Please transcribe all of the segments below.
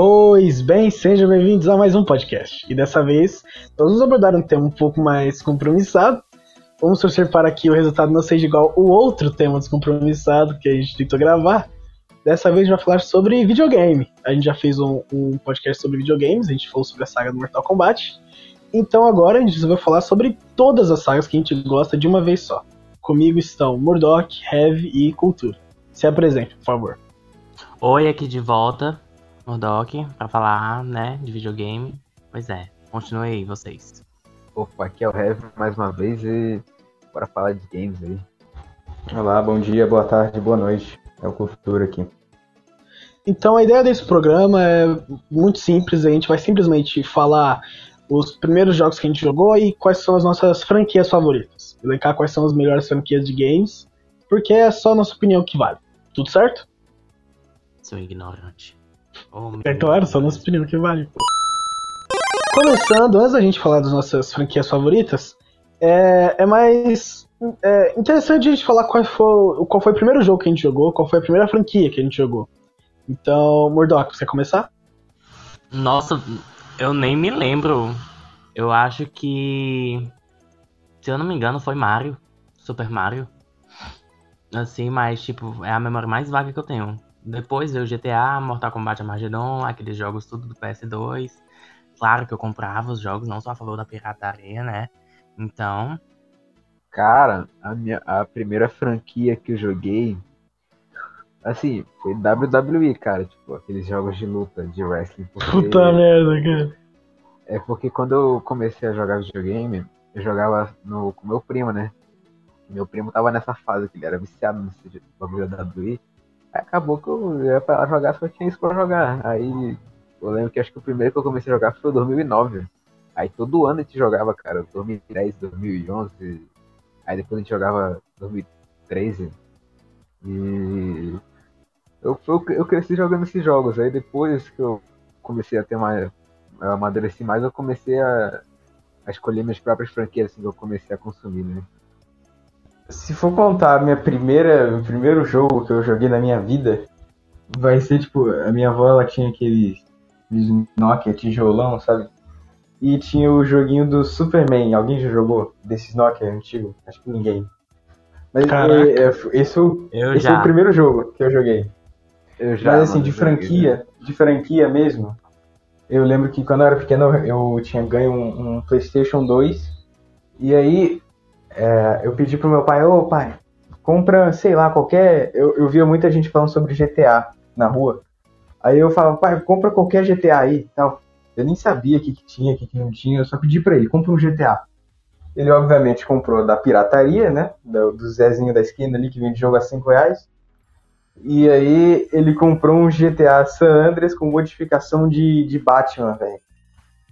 Pois bem, sejam bem-vindos a mais um podcast. E dessa vez, nós vamos abordar um tema um pouco mais compromissado. Vamos torcer para que o resultado não seja igual o outro tema descompromissado que a gente tentou gravar. Dessa vez a gente vai falar sobre videogame. A gente já fez um, um podcast sobre videogames, a gente falou sobre a saga do Mortal Kombat. Então agora a gente vai falar sobre todas as sagas que a gente gosta de uma vez só. Comigo estão Murdoch, Heavy e Cultura. Se apresente, por favor. Oi, aqui de volta. Murdock, pra falar, né, de videogame. Pois é, continue aí, vocês. Opa, aqui é o Heavy mais uma vez e bora falar de games aí. Olá, bom dia, boa tarde, boa noite. É o Cultura aqui. Então a ideia desse programa é muito simples, a gente vai simplesmente falar os primeiros jogos que a gente jogou e quais são as nossas franquias favoritas. Elencar quais são as melhores franquias de games, porque é só a nossa opinião que vale. Tudo certo? Seu ignorante. Oh, é claro, só nossa opinião que vale. Começando, antes da gente falar das nossas franquias favoritas, é, é mais é interessante a gente falar qual foi, qual foi o primeiro jogo que a gente jogou, qual foi a primeira franquia que a gente jogou. Então, Murdoch, você quer começar? Nossa, eu nem me lembro. Eu acho que. Se eu não me engano, foi Mario. Super Mario. Assim, mas, tipo, é a memória mais vaga que eu tenho. Depois veio GTA, Mortal Kombat Armageddon, aqueles jogos tudo do PS2. Claro que eu comprava os jogos, não só a favor da pirataria, né? Então. Cara, a, minha, a primeira franquia que eu joguei, assim, foi WWE, cara. Tipo, aqueles jogos de luta, de wrestling. Porque... Puta merda, cara. É porque quando eu comecei a jogar videogame, eu jogava no, com meu primo, né? Meu primo tava nessa fase, que ele era viciado nesse bagulho da WWE. Acabou que eu ia pra jogar, só tinha isso pra jogar. Aí eu lembro que acho que o primeiro que eu comecei a jogar foi em 2009. Aí todo ano a gente jogava, cara. 2010, 2011. Aí depois a gente jogava 2013. E eu, eu, eu cresci jogando esses jogos. Aí depois que eu comecei a ter mais. Eu amadureci mais, eu comecei a, a escolher minhas próprias franquias assim, que eu comecei a consumir, né? Se for contar a minha primeira, o primeiro jogo que eu joguei na minha vida, vai ser tipo, a minha avó ela tinha aquele Nokia tijolão, sabe? E tinha o joguinho do Superman. Alguém já jogou desses Nokia antigo? Acho que ninguém. Mas é, é, esse, esse é o primeiro jogo que eu joguei. Eu já, Mas assim, de franquia, joguei, né? de franquia mesmo, eu lembro que quando eu era pequeno eu tinha ganho um, um PlayStation 2. E aí é, eu pedi pro meu pai, ô pai, compra, sei lá, qualquer. Eu, eu via muita gente falando sobre GTA na rua. Aí eu falava, pai, compra qualquer GTA aí e tal. Eu nem sabia o que, que tinha, o que, que não tinha, eu só pedi pra ele, compra um GTA. Ele obviamente comprou da pirataria, né? Do, do Zezinho da esquina ali que vende jogo a 5 reais. E aí ele comprou um GTA San Andreas com modificação de, de Batman, velho.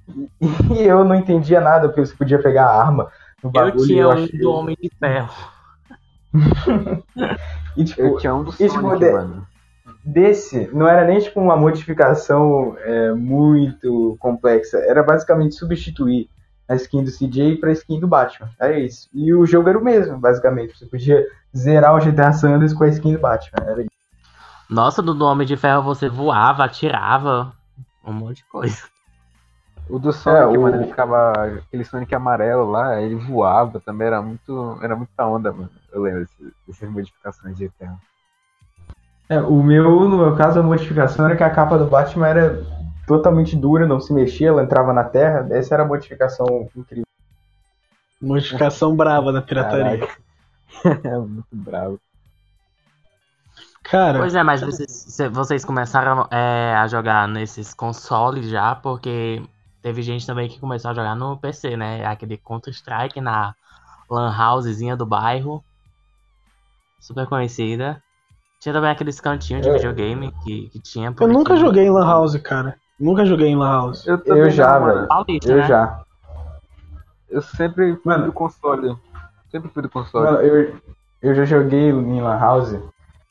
E, eu não entendia nada, porque você podia pegar a arma no bagulho. Eu tinha eu um achei... do Homem de Ferro. e, tipo, eu tinha um do Sonic, tipo, de, mano. Desse, não era nem tipo uma modificação é, muito complexa. Era basicamente substituir a skin do CJ pra skin do Batman. Era isso. E o jogo era o mesmo, basicamente. Você podia zerar o GTA Sanders com a skin do Batman. Era isso. Nossa, do Homem de Ferro você voava, atirava. Um monte de coisa. O do Sonic, é, o... mano, ele ficava. Aquele Sonic amarelo lá, ele voava também, era muito. Era muita onda, mano. Eu lembro dessas modificações de GTA. É, o meu, no meu caso, a modificação era que a capa do Batman era totalmente dura, não se mexia, ela entrava na terra. Essa era a modificação incrível. Modificação brava da pirataria. é muito bravo. Cara. Pois é, mas vocês, vocês começaram é, a jogar nesses consoles já, porque Teve gente também que começou a jogar no PC, né? Aquele Counter-Strike na Lan Housezinha do bairro. Super conhecida. Tinha também aqueles cantinhos de é. videogame que, que tinha. Eu nunca aqui. joguei em Lan House, cara. Nunca joguei em Lan House. Eu, eu já, velho. Eu né? já. Eu sempre fui mano, do console. Sempre fui do console. Mano, eu, eu já joguei em Lan House.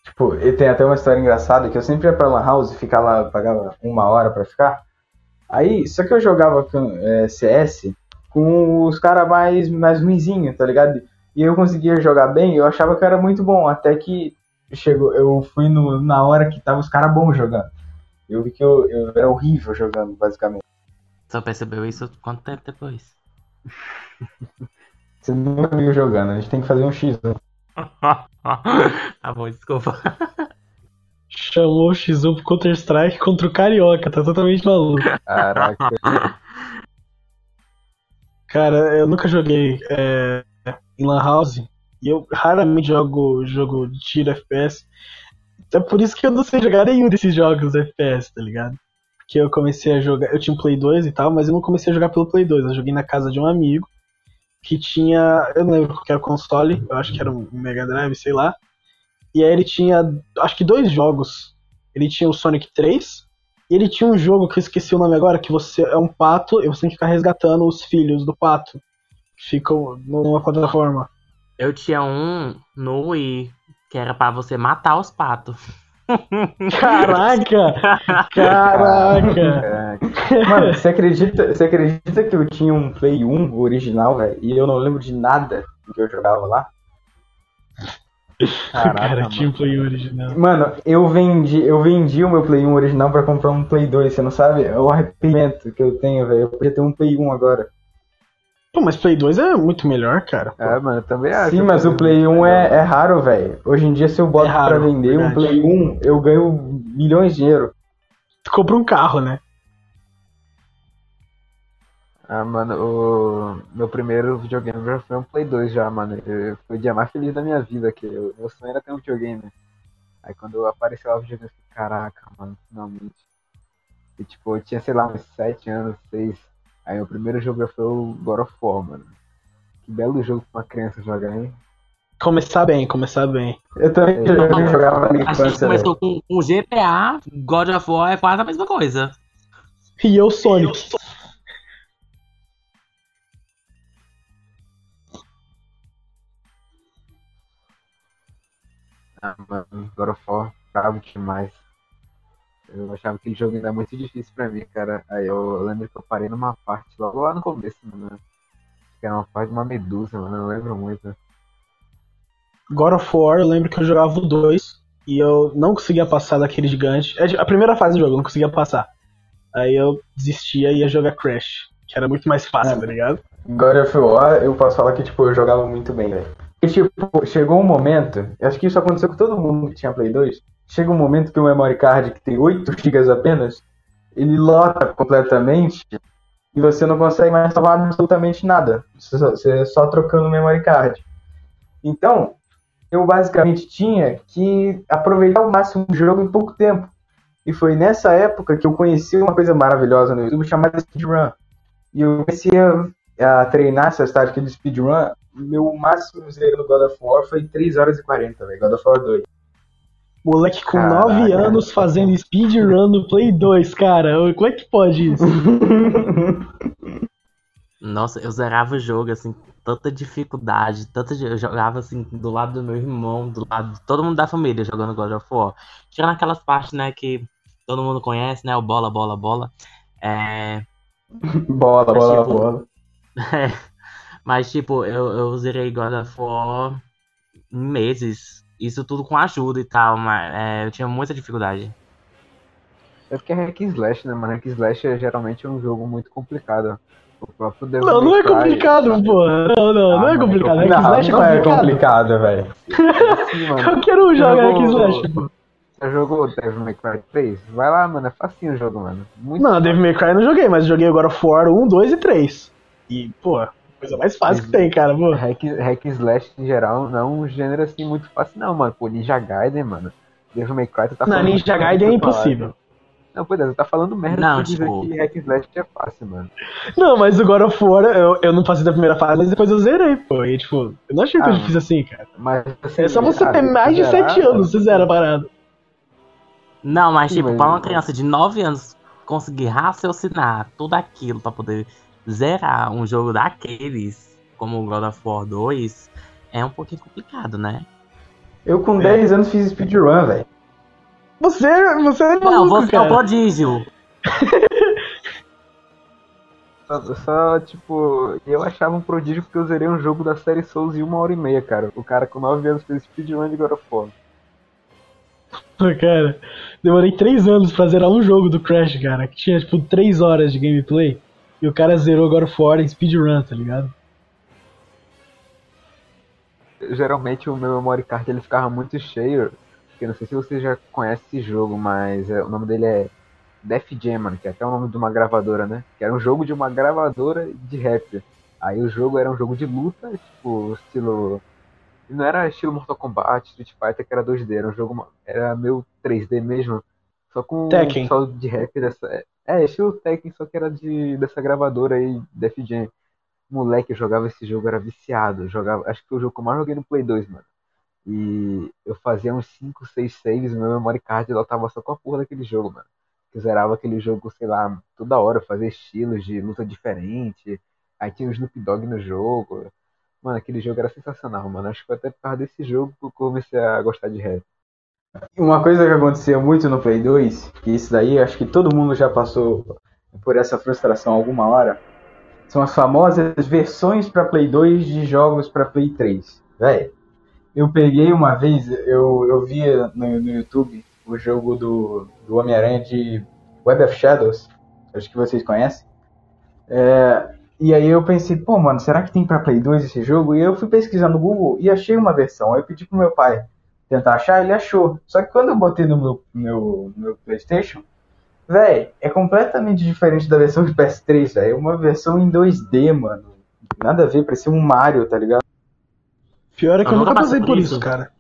Tipo, e tem até uma história engraçada que eu sempre ia pra Lan House e ficar lá, pagava uma hora pra ficar. Aí, só que eu jogava com, é, CS com os caras mais, mais ruinzinhos, tá ligado? E eu conseguia jogar bem, eu achava que era muito bom, até que chegou, eu fui no, na hora que tava os caras bons jogando. Eu vi que eu, eu era horrível jogando, basicamente. Só percebeu isso quanto tempo depois? Você nunca viu jogando, a gente tem que fazer um X. Né? tá bom, desculpa. Chamou o X1 pro Counter-Strike contra o Carioca, tá totalmente maluco. Caraca. Cara, eu nunca joguei é, em Lan House e eu raramente jogo jogo de tiro FPS. É por isso que eu não sei jogar nenhum desses jogos FPS, tá ligado? Porque eu comecei a jogar. Eu tinha um Play 2 e tal, mas eu não comecei a jogar pelo Play 2. Eu joguei na casa de um amigo que tinha. Eu não lembro qual era o console, eu acho que era um Mega Drive, sei lá. E aí ele tinha, acho que dois jogos. Ele tinha o Sonic 3 e ele tinha um jogo que eu esqueci o nome agora, que você é um pato e você tem que ficar resgatando os filhos do pato. Que ficam numa plataforma. Eu tinha um no Wii, que era pra você matar os patos. Caraca! Caraca! Mano, você acredita, você acredita que eu tinha um Play 1 original, velho? E eu não lembro de nada do que eu jogava lá? Caraca, Cara, tinha um mano. Play original. Mano, eu vendi, eu vendi o meu Play 1 original pra comprar um Play 2, você não sabe? É o arrependimento que eu tenho, velho. Eu podia ter um Play 1 agora. Pô, mas Play 2 é muito melhor, cara. pô. É, mano, eu também acho. Sim, mas o Play 1 é, é raro, velho. Hoje em dia, se eu boto É raro, pra vender um verdade. Play 1, eu ganho milhões de dinheiro. Tu compra um carro, né? Ah, mano, o meu primeiro videogame já foi um Play 2 já, mano. Eu- Foi o dia mais feliz da minha vida, que eu, meu sonho era ter um videogame. Aí quando apareceu lá o videogame, eu fiquei, caraca, mano, finalmente. E tipo, eu tinha, sei lá, uns 7 anos, 6. Aí o primeiro jogo já foi o God of War, mano. Que belo jogo pra uma criança jogar, hein? Começar bem, começar bem. Eu também É. jogava jogava na minha A gente infância, velho. começou com, com GTA, God of War é quase a mesma coisa. E eu, Sonic. Ah, mano, God of War, bravo demais. Eu achava aquele jogo ainda muito difícil pra mim, cara. Aí eu lembro que eu parei numa parte logo lá no começo, mano. Que era uma parte de uma medusa, mano. Eu não lembro muito. God of War, eu lembro que eu jogava o 2 e eu não conseguia passar daquele gigante. É a primeira fase do jogo, eu não conseguia passar. Aí eu desistia e ia jogar Crash, que era muito mais fácil, É. tá ligado? God of War, eu posso falar que, tipo, eu jogava muito bem, velho. E, tipo, chegou um momento, acho que isso aconteceu com todo mundo que tinha Play 2, chega um momento que o memory card, que tem 8 GB apenas, ele lota completamente e você não consegue mais salvar absolutamente nada. Você só, você só trocando o memory card. Então, eu basicamente tinha que aproveitar ao máximo o jogo em pouco tempo. E foi nessa época que eu conheci uma coisa maravilhosa no YouTube chamada speedrun. E eu comecei a, a treinar essa tática de speedrun. Meu máximo zero no God of War foi 3 horas e 40, velho. God of War 2. Moleque com Caraca. 9 anos fazendo speedrun no Play 2, cara. Como é que pode isso? Nossa, eu zerava o jogo, assim, tanta dificuldade, tanta. Eu jogava assim do lado do meu irmão, do lado de todo mundo da família jogando God of War. Tirando aquelas partes, né, que todo mundo conhece, né? O bola, bola, bola. É. bola, Mas, bola, tipo, bola. Mas, tipo, eu, eu zerei God of War em meses. Isso tudo com ajuda e tal, mas é, eu tinha muita dificuldade. É porque é hack slash, né, mano? Hack slash é geralmente um jogo muito complicado. O próprio Devil Não, não é Cry- complicado, porra. Não, não, Ah, não é mano, é complicado. Hack Slash Não, não é complicado. complicado, velho. Sim, mano. Qualquer um joga Jogou- Hack Slash, pô. Você jogou Devil May Cry 3? Vai lá, mano. É facinho o jogo, mano. Muito Não, fácil. Devil May Cry eu não joguei, mas eu joguei agora War 1, 2 e 3. E, pô, coisa mais fácil que tem, cara, pô. Hack, hack and slash em geral não é um gênero assim muito fácil, não, mano. Pô, Ninja Gaiden, mano. Devil May Cry, tu tá Na falando. Ninja Gaiden é impossível. Não, pois é, tu tá falando merda Não, dizer tipo- que hack and slash é fácil, mano. Não, mas o God of War eu, eu não passei da primeira fase, mas depois eu zerei, pô. E, tipo, eu não achei tão Ah, difícil assim, cara. Mas assim, É só você ah, ter mais de zerar, 7 anos, você zera a parada. Não, mas Sim, tipo, mas- pra uma criança de 9 anos conseguir raciocinar tudo aquilo pra poder zerar um jogo daqueles, como o God of War 2, é um pouquinho complicado, né? Eu com 10 anos fiz speedrun, velho. Você, você é Não, maluco, você é o cara. prodígio. Só, só, tipo, eu achava um prodígio porque eu zerei um jogo da série Souls em uma hora e meia, cara. O cara com 9 anos fez speedrun de God of War. Cara. Demorei três anos pra zerar um jogo do Crash, cara, que tinha tipo três horas de gameplay. E o cara zerou agora fora em speedrun, tá ligado? Geralmente o meu memory card ele ficava muito cheio. Porque não sei se você já conhece esse jogo, mas é, o nome dele é Def Jam, mano, que é até o nome de uma gravadora, né? Que era um jogo de uma gravadora de rap. Aí o jogo era um jogo de luta, tipo, estilo. Não era estilo Mortal Kombat, Street Fighter, que era 2D, era um jogo. Era meio 3D mesmo. Só com Tekken. só de rap dessa. É, estilo Tekken, só que era de, dessa gravadora aí, Def Jam. Moleque, eu jogava esse jogo, era viciado. Jogava, acho que foi o jogo que eu mais joguei no Play 2, mano. E eu fazia uns 5, 6 saves, meu memory card lá tava só com a porra daquele jogo, mano. Eu zerava aquele jogo, sei lá, toda hora, fazia estilos de luta diferente. Aí tinha o Snoop Dogg no jogo. Mano, aquele jogo era sensacional, mano. Acho que foi até por causa desse jogo que eu comecei a gostar de rap. Uma coisa que acontecia muito no Play 2, que isso daí acho que todo mundo já passou por essa frustração alguma hora, são as famosas versões para Play 2 de jogos para Play 3. Véi, eu peguei uma vez, eu, eu via no, no YouTube o jogo do, do Homem-Aranha de Web of Shadows, acho que vocês conhecem. É, e aí eu pensei, pô, mano, será que tem pra Play 2 esse jogo? E eu fui pesquisar no Google e achei uma versão. Aí eu pedi pro meu pai tentar achar, ele achou. Só que quando eu botei no meu, meu, meu PlayStation, véi, é completamente diferente da versão de PS3, velho. É uma versão em 2D, mano. Nada a ver, parecia um Mario, tá ligado? Pior é que eu, Eu nunca nunca passei por isso, isso. cara.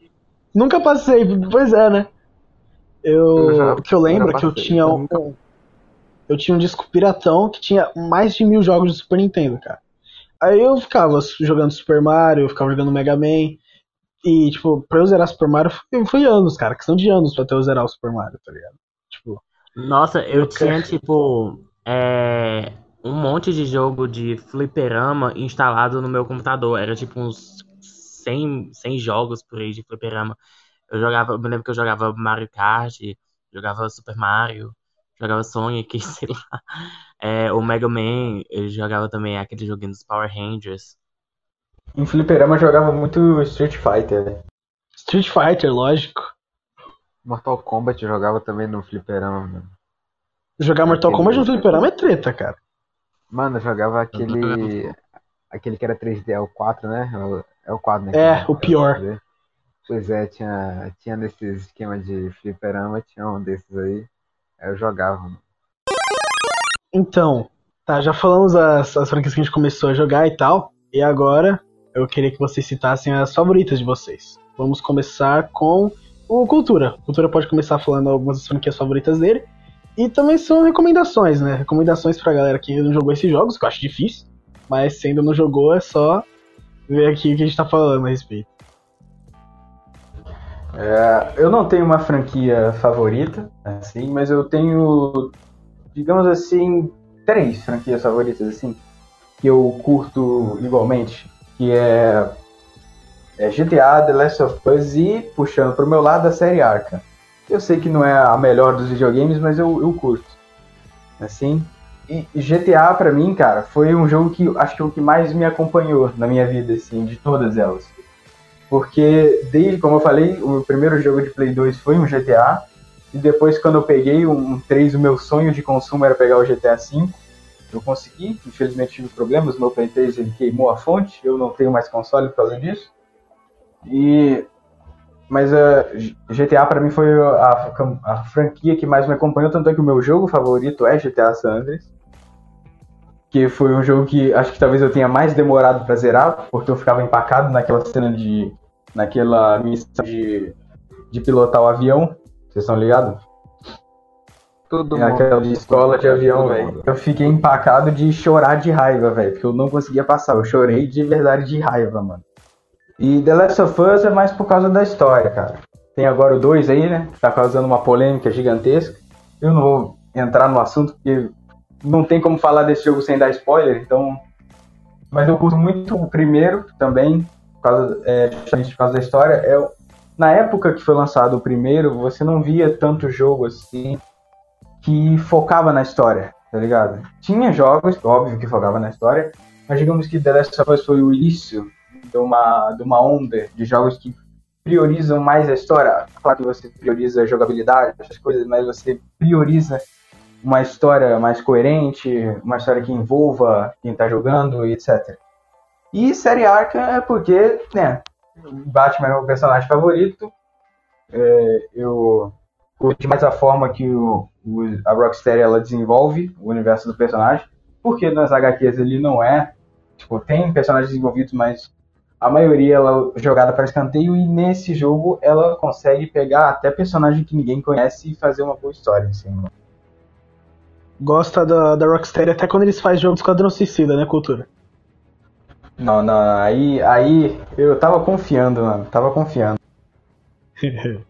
Nunca passei, pois é, né? Eu, Eu já- o que eu lembro já é que eu tinha eu um, nunca- eu tinha um disco piratão que tinha mais de mil jogos de Super Nintendo, cara. Aí eu ficava jogando Super Mario, eu ficava jogando Mega Man. E, tipo, pra eu zerar Super Mario foi, foi anos, cara. Questão de anos pra até eu zerar o Super Mario, tá ligado? Tipo, Nossa, eu Eu tinha, quero- tipo, é, um monte de jogo de fliperama instalado no meu computador. Era tipo uns 100, 100 jogos por aí de fliperama. Eu jogava, eu me lembro que eu jogava Mario Kart, jogava Super Mario, jogava Sonic, sei lá. É, o Mega Man, eu jogava também aquele joguinho dos Power Rangers. Em fliperama eu jogava muito Street Fighter, né? Street Fighter, lógico. Mortal Kombat eu jogava também no fliperama, mano. Jogar Mortal Aquele- Kombat no fliperama é treta, cara. Mano, eu jogava aquele. Aquele que era 3D, é o 4, né? É o- É o 4, né? É, o pior. 3D. Pois é, tinha, tinha nesses esquemas de fliperama, tinha um desses aí. Aí eu jogava, mano. Então, tá, já falamos as, as franquias que a gente começou a jogar e tal. E agora eu queria que vocês citassem as favoritas de vocês. Vamos começar com o Cultura. Cultura pode começar falando algumas das franquias favoritas dele. E também são recomendações, né? Recomendações pra galera que não jogou esses jogos, que eu acho difícil. Mas se ainda não jogou, é só ver aqui o que a gente tá falando a respeito. É, eu não tenho uma franquia favorita, assim, mas eu tenho, digamos assim, três franquias favoritas, assim, que eu curto igualmente, que é, é GTA, The Last of Us e, puxando pro meu lado, a série Arca. Eu sei que não é a melhor dos videogames, mas eu, eu curto, assim. E GTA, pra mim, cara, foi um jogo que acho que é o que mais me acompanhou na minha vida, assim, de todas elas. Porque, desde, como eu falei, o meu primeiro jogo de Play 2 foi um GTA. E depois, quando eu peguei um, um 3, o meu sonho de consumo era pegar o GTA V. Eu consegui, infelizmente tive problemas. Meu Play 3 ele queimou a fonte, eu não tenho mais console por causa disso. E. Mas a GTA pra mim foi a, a franquia que mais me acompanhou, tanto é que o meu jogo favorito é GTA San Andreas. Que foi um jogo que acho que talvez eu tenha mais demorado pra zerar, porque eu ficava empacado naquela cena de. naquela missão de, de pilotar o avião. Vocês estão ligados? Todo É aquela de escola de avião, velho. mundo. Eu fiquei empacado de chorar de raiva, velho, porque eu não conseguia passar. Eu chorei de verdade de raiva, mano. E The Last of Us é mais por causa da história, cara. Tem agora o 2 aí, né? Que tá causando uma polêmica gigantesca. Eu não vou entrar no assunto porque não tem como falar desse jogo sem dar spoiler, então. Mas eu curto muito o primeiro também, por causa, é, justamente por causa da história. É, na época que foi lançado o primeiro, você não via tanto jogo assim que focava na história, tá ligado? Tinha jogos, óbvio que focava na história, mas digamos que The Last of Us foi o início de uma, de uma onda de jogos que priorizam mais a história. Claro que você prioriza a jogabilidade, essas coisas, mas você prioriza uma história mais coerente, uma história que envolva quem está jogando, etc. E série Arkham é porque, né, Batman é o personagem favorito. É, eu curto mais a forma que o, a Rocksteady ela desenvolve o universo do personagem, porque nas HQs ele não é, tipo, tem personagens desenvolvidos, mas a maioria ela é jogada para escanteio e nesse jogo ela consegue pegar até personagem que ninguém conhece e fazer uma boa história assim. Gosta da, da Rocksteady até quando eles fazem jogo de Esquadrão Suicida, né, Cultura? Não, não, aí, aí eu tava confiando, mano, tava confiando.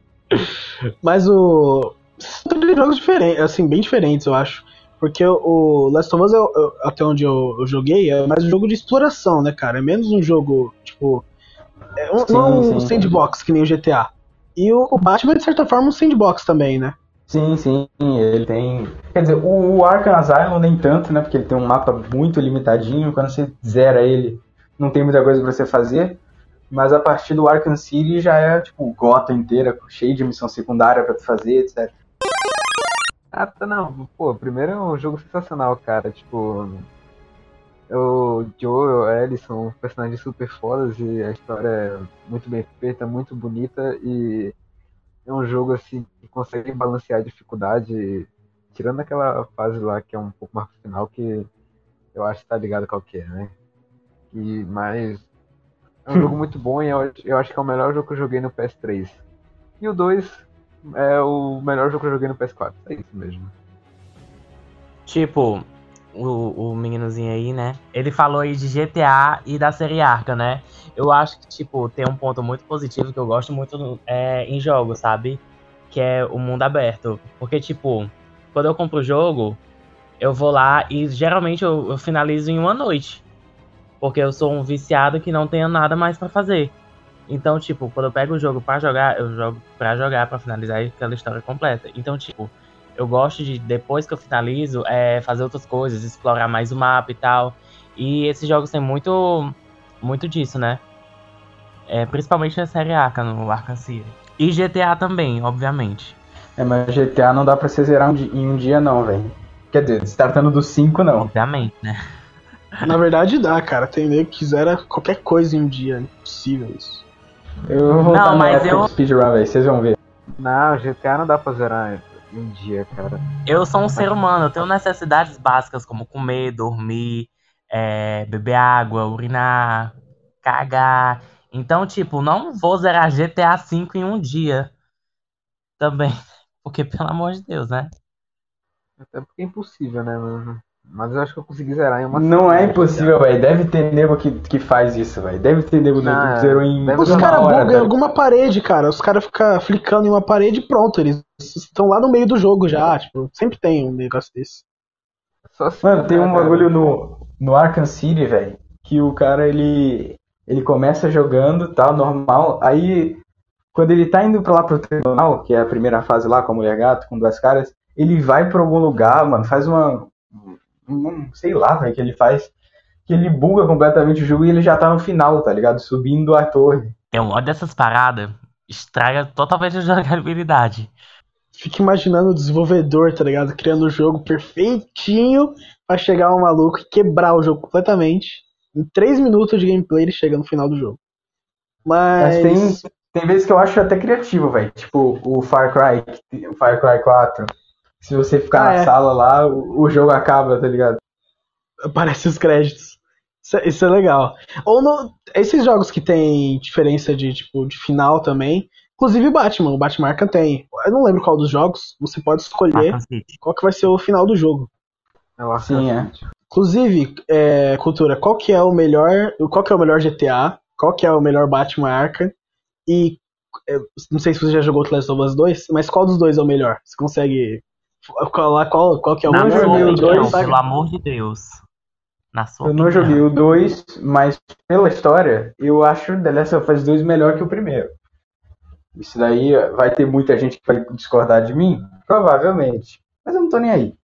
Mas o. São três jogos diferentes, assim, bem diferentes, eu acho. Porque o Last of Us, eu, eu, até onde eu, eu, joguei, é mais um jogo de exploração, né, cara? É menos um jogo, tipo. É um, sim, não um sim, sandbox sim. que nem o GTA. E o, o Batman, de certa forma, um sandbox também, né? Sim, sim, ele tem. Quer dizer, o, o Arkham Asylum nem tanto, né? Porque ele tem um mapa muito limitadinho. Quando você zera ele, não tem muita coisa pra você fazer. Mas a partir do Arkham City já é, tipo, gota inteira, cheio de missão secundária pra tu fazer, etc. Ah, tá, não. Pô, primeiro é um jogo sensacional, cara. Tipo, o Joe e o Ellie são personagens super fodas e a história é muito bem feita, muito bonita e é um jogo assim que consegue balancear a dificuldade, tirando aquela fase lá que é um pouco mais final que eu acho que tá ligado qual que é, né? E, mas é um jogo muito bom e eu, eu acho que é o melhor jogo que eu joguei no PS3. E o 2 é o melhor jogo que eu joguei no PS4. É isso mesmo. Tipo, o, o meninozinho aí, né? Ele falou aí de GTA e da série Arca, né? Eu acho que, tipo, tem um ponto muito positivo que eu gosto muito é, em jogos, sabe? Que é o mundo aberto. Porque, tipo, quando eu compro o jogo, eu vou lá e geralmente eu, eu finalizo em uma noite. Porque eu sou um viciado que não tenho nada mais para fazer. Então, tipo, quando eu pego o jogo para jogar, eu jogo para jogar, para finalizar aquela história completa. Então, tipo, eu gosto de, depois que eu finalizo, é, fazer outras coisas, explorar mais o mapa e tal. E esses jogos têm muito, muito disso, né? É, principalmente na série Arca, no Arkham City. E GTA também, obviamente. É, mas GTA não dá pra você zerar um em um dia não, velho. Quer dizer, se tratando do 5, não. Obviamente, né? Na verdade dá, cara. Tem nego que zera qualquer coisa em um dia. É impossível isso. Eu vou não, mas eu... speedrun, velho. Vocês vão ver. Não, GTA não dá pra zerar um dia, cara. Eu sou um ser humano, eu tenho necessidades básicas como comer, dormir, é, beber água, urinar, cagar. Então, tipo, não vou zerar GTA V em um dia. Também. Porque, pelo amor de Deus, né? Até porque é impossível, né, mano? Mas eu acho que eu consegui zerar em uma Não é impossível, velho. Deve ter nego que, que faz isso, velho. Deve ter nego que é. zerou em. Os caras bugam em alguma parede, cara. Os caras ficam flicando em uma parede e pronto. Eles estão lá no meio do jogo já. Tipo, sempre tem um negócio desse. Mano, tem um bagulho no, no Arkham City, velho. Que o cara ele. Ele começa jogando, tal, tá, normal. Aí, quando ele tá indo pra lá pro tribunal, que é a primeira fase lá com a mulher gato, com duas caras, ele vai pra algum lugar, mano, faz uma, um, sei lá, velho, que ele faz, que ele buga completamente o jogo e ele já tá no final, tá ligado? Subindo a torre. É um ódio dessas paradas, estraga totalmente a jogabilidade. Fica imaginando o desenvolvedor, tá ligado? Criando o jogo perfeitinho pra chegar um maluco e quebrar o jogo completamente. Em 3 minutos de gameplay ele chega no final do jogo. Mas. Mas tem, tem vezes que eu acho até criativo, velho. Tipo o Far Cry, o Far Cry 4 se você ficar ah, na é. sala lá, o, o, jogo acaba, tá ligado? Aparece os créditos. Isso, é, isso é legal. Ou no, esses jogos que tem diferença de tipo de final também. Inclusive o Batman, o Batman Arkham tem. Eu não lembro qual dos jogos, você pode escolher qual que vai ser o final do jogo. Eu Sim, é. Inclusive, é, cultura, qual que é o melhor, qual que é o melhor GTA? Qual que é o melhor Batman Arkham? E não sei se você já jogou The Last of Us 2, mas qual dos dois é o melhor? Você consegue qual, qual, qual que é o Na joguei o 2. Pelo amor de Deus. Na sua eu opinião. não joguei o 2, mas pela história, eu acho The Last of Us 2 melhor que o primeiro. Isso daí vai ter muita gente que vai discordar de mim? Provavelmente. Mas eu não tô nem aí.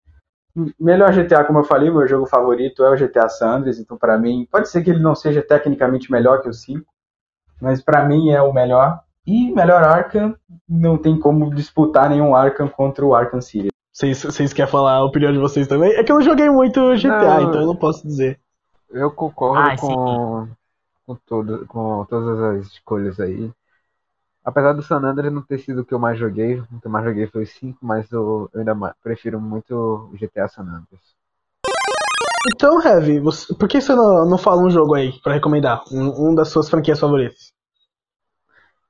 Melhor GTA, como eu falei, meu jogo favorito é o GTA Sanders, então para mim, pode ser que ele não seja tecnicamente melhor que o 5, mas para mim é o melhor. E melhor Arkham, não tem como disputar nenhum Arkham contra o Arkham City. Vocês, querem falar a opinião de vocês também? É que eu não joguei muito GTA, Não. então eu não posso dizer. Eu concordo Ah, com, com, todo, com todas as escolhas aí. Apesar do San Andreas não ter sido o que eu mais joguei, o que eu mais joguei foi o 5, mas eu, eu ainda prefiro muito o GTA San Andreas. Então, Heavy, você- por que você não, não fala um jogo aí pra recomendar? Um, um das suas franquias favoritas?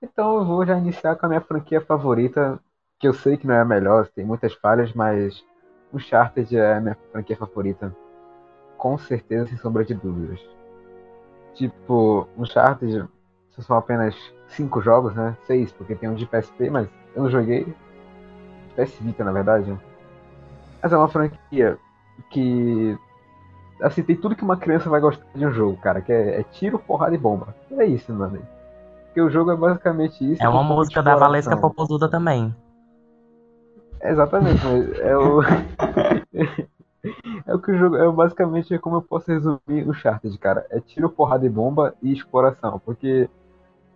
Então eu vou já iniciar com a minha franquia favorita, que eu sei que não é a melhor, tem muitas falhas, mas Uncharted é a minha franquia favorita. Com certeza, sem sombra de dúvidas. Tipo, Uncharted são apenas cinco jogos, né? Seis, porque tem um de PSP, mas eu não joguei. PS Vita, na verdade. Mas é uma franquia que. Assim, tem tudo que uma criança vai gostar de um jogo, cara, que é, é tiro, porrada e bomba. É isso, mano. Porque o jogo é basicamente isso. É uma um música da Valesca. Popozuda também. Exatamente, mas é o. é o que o jogo. É basicamente como eu posso resumir o Uncharted, cara. É tiro, porrada e bomba e exploração. Porque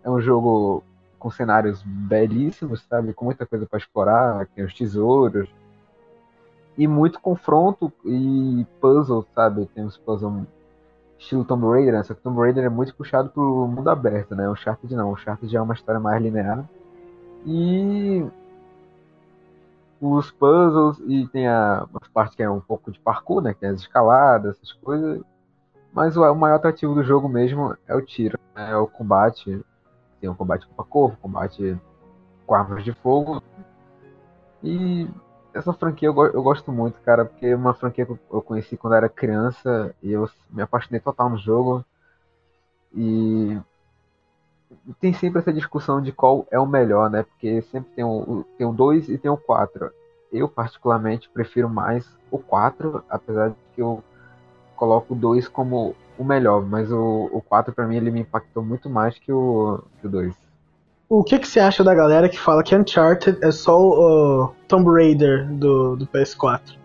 é um jogo com cenários belíssimos, sabe? Com muita coisa pra explorar, tem os tesouros. E muito confronto e puzzle, sabe? Tem uns puzzles estilo Tomb Raider, né? Só que Tomb Raider é muito puxado pro mundo aberto, né? O Uncharted não. O Uncharted é uma história mais linear. E os puzzles e tem a, as partes que é um pouco de parkour, né? Que tem as escaladas, essas coisas. Mas o, o maior atrativo do jogo mesmo é o tiro, né, é o combate. Tem um combate com a corpo, combate com armas de fogo. E essa franquia eu, eu gosto muito, cara, porque é uma franquia que eu conheci quando era criança e eu me apaixonei total no jogo. E tem sempre essa discussão de qual é o melhor, né? Porque sempre tem o, o- tem o 2 e tem o 4. Eu, particularmente, prefiro mais o 4, apesar de que eu coloco o 2 como o melhor, mas o, o 4 pra mim ele me impactou muito mais que o, que o 2. O que, que você acha da galera que fala que Uncharted é só o Tomb Raider do, do PS4?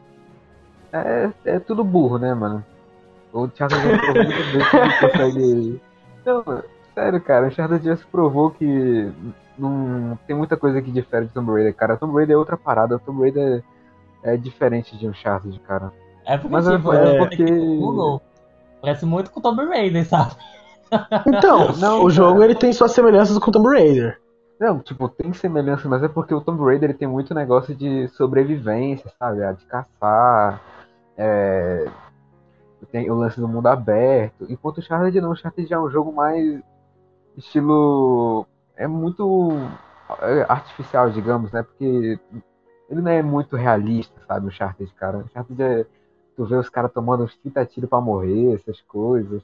É, é tudo burro, né, mano? O Uncharted provou muitas vezes que ele consegue. Não, sério, cara, o Uncharted já se provou que não tem muita coisa que difere de Tomb Raider, cara. Tomb Raider é outra parada, Tomb Raider é diferente de Uncharted, cara. É porque, Mas é- tipo, é eu porque-. Google. Parece muito com Tomb Raider, sabe? Então, Não, o jogo ele tem suas semelhanças com Tomb Raider. Não, tipo, tem semelhança, mas é porque o Tomb Raider ele tem muito negócio de sobrevivência, sabe? Ah, De caçar, é... tem o lance do mundo aberto. Enquanto o Uncharted não, o Uncharted já é um jogo mais estilo... É muito é, artificial, digamos, né? Porque ele não é muito realista, sabe? O Uncharted, cara. O Uncharted é... Tu vê os caras tomando uns 30 tiros pra morrer, essas coisas.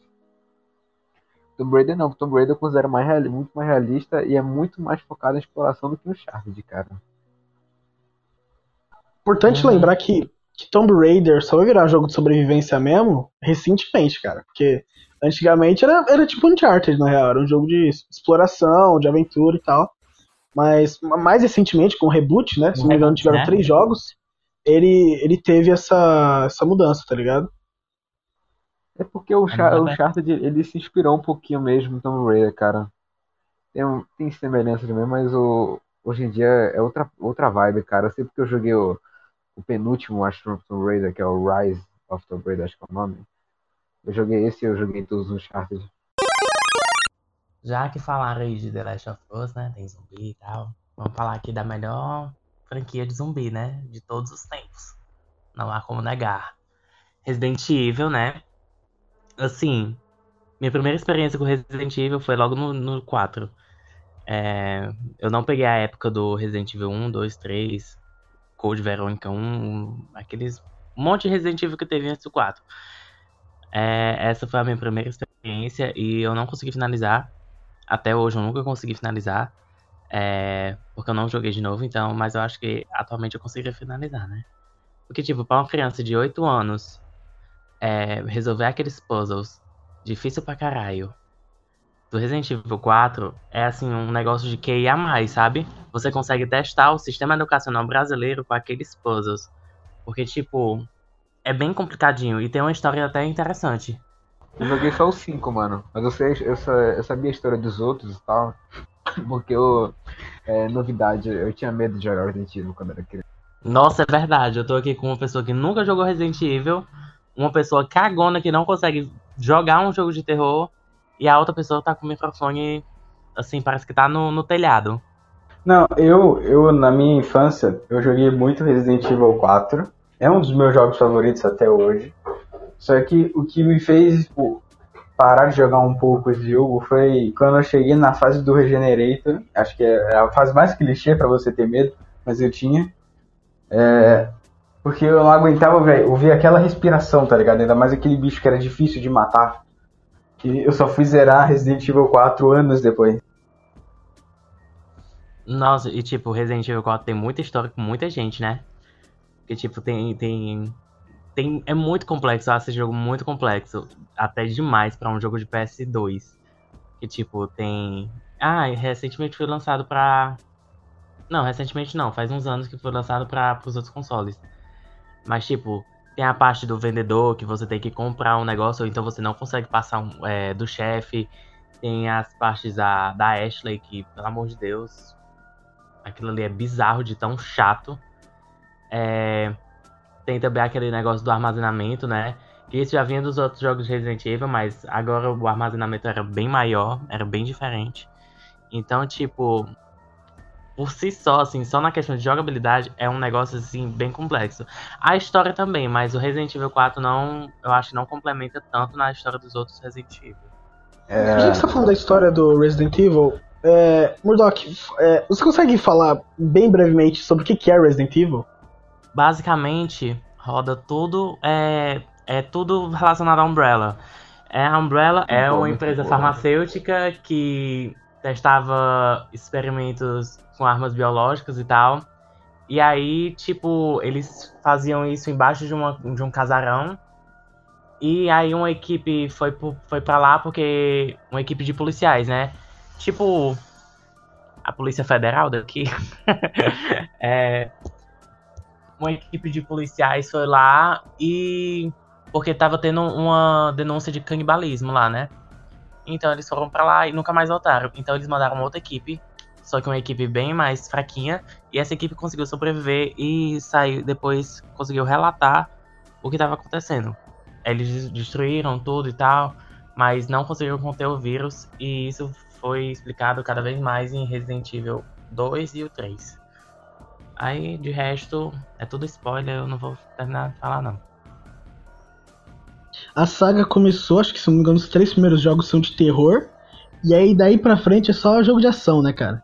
Tomb Raider não, Tomb Raider eu considero mais reali- muito mais realista e é muito mais focado em exploração do que o Uncharted, cara. Importante Uhum. lembrar que, que Tomb Raider só vai virar jogo de sobrevivência mesmo recentemente, cara. Porque antigamente era, era tipo Uncharted, na real. Era um jogo de exploração, de aventura e tal. Mas mais recentemente, com o reboot, né? Se não me engano, tiveram né? três jogos. Ele, ele teve essa, essa mudança, tá ligado? É porque o, Char o ele se inspirou um pouquinho mesmo no Tomb Raider, cara. Tem, tem semelhanças mesmo, mas o, hoje em dia é outra, outra vibe, cara. Eu sei porque eu joguei o, o penúltimo, acho, Tomb Raider, que é o Rise of Tomb Raider, acho que é o nome. Eu joguei esse e eu joguei todos os Uncharted. Já que falaram aí de The Last of Us, né? Tem zumbi e tal. Vamos falar aqui da melhor franquia de zumbi, né? De todos os tempos. Não há como negar. Resident Evil, né? Assim, minha primeira experiência com Resident Evil foi logo no, no 4. É, eu não peguei a época do Resident Evil 1, 2, 3, Code Veronica 1, aqueles. Um monte de Resident Evil que teve antes do 4. É, essa foi a minha primeira experiência e eu não consegui finalizar. Até hoje eu nunca consegui finalizar. é, porque eu não joguei de novo, então, mas eu acho que atualmente eu conseguiria finalizar, né? Porque, tipo, pra uma criança de 8 anos é, resolver aqueles puzzles difícil pra caralho do Resident Evil 4 é assim um negócio de QI a mais, sabe? Você consegue testar o sistema educacional brasileiro com aqueles puzzles. Porque, tipo, é bem complicadinho e tem uma história até interessante. Eu joguei só os 5, mano. Mas eu, sei, eu, eu sabia a história dos outros e tal. Porque eu, é, novidade, eu tinha medo de jogar Resident Evil quando era criança. Nossa, é verdade. Eu tô aqui com uma pessoa que nunca jogou Resident Evil, uma pessoa cagona que não consegue jogar um jogo de terror, e a outra pessoa tá com o microfone, assim, parece que tá no, no telhado. Não, eu, eu, na minha infância, eu joguei muito Resident Evil 4. É um dos meus jogos favoritos até hoje. Só que o que me fez tipo, parar de jogar um pouco esse jogo foi quando eu cheguei na fase do Regenerator. Acho que é a fase mais clichê pra você ter medo, mas eu tinha. É, porque eu não aguentava, velho, ouvir aquela respiração, tá ligado? Ainda mais aquele bicho que era difícil de matar. Que eu só fui zerar Resident Evil 4 anos depois. Nossa, e tipo, Resident Evil 4 tem muita história com muita gente, né? Que tipo, tem. tem, tem é muito complexo, esse jogo muito complexo. Até demais pra um jogo de PS2. Que tipo, tem. Ah, recentemente foi lançado pra. Não, recentemente não, faz uns anos que foi lançado para os outros consoles. Mas tipo, tem a parte do vendedor que você tem que comprar um negócio, ou então você não consegue passar um, é, do chefe. Tem as partes da, da Ashley, que, pelo amor de Deus, Aquilo ali é bizarro de tão chato. É... Tem também aquele negócio do armazenamento, né? Que isso já vinha dos outros jogos de Resident Evil, mas agora o armazenamento era bem maior, era bem diferente. Então, tipo, por si só, assim, só na questão de jogabilidade, é um negócio, assim, bem complexo. A história também, mas o Resident Evil 4 não, eu acho que não complementa tanto na história dos outros Resident Evil. É... Já que você tá falando da história do Resident Evil, é, Murdoch, é, você consegue falar bem brevemente sobre o que é Resident Evil? Basicamente, roda tudo, é, é tudo relacionado à Umbrella. É, a Umbrella é uma empresa farmacêutica que testava experimentos com armas biológicas e tal. E aí, tipo, eles faziam isso embaixo de, uma, de um casarão. E aí uma equipe foi, foi pra lá porque. Uma equipe de policiais, né? Tipo, a Polícia Federal daqui. é, uma equipe de policiais foi lá e. Porque tava tendo uma denúncia de canibalismo lá, né? Então eles foram para lá e nunca mais voltaram. Então eles mandaram outra equipe, só que uma equipe bem mais fraquinha. E essa equipe conseguiu sobreviver e saiu depois conseguiu relatar o que estava acontecendo. Eles destruíram tudo e tal, mas não conseguiram conter o vírus. E isso foi explicado cada vez mais em Resident Evil 2 e o 3. Aí, de resto, é tudo spoiler, eu não vou terminar de falar não. A saga começou, acho que se não me engano, os três primeiros jogos são de terror. E aí daí pra frente é só jogo de ação, né, cara?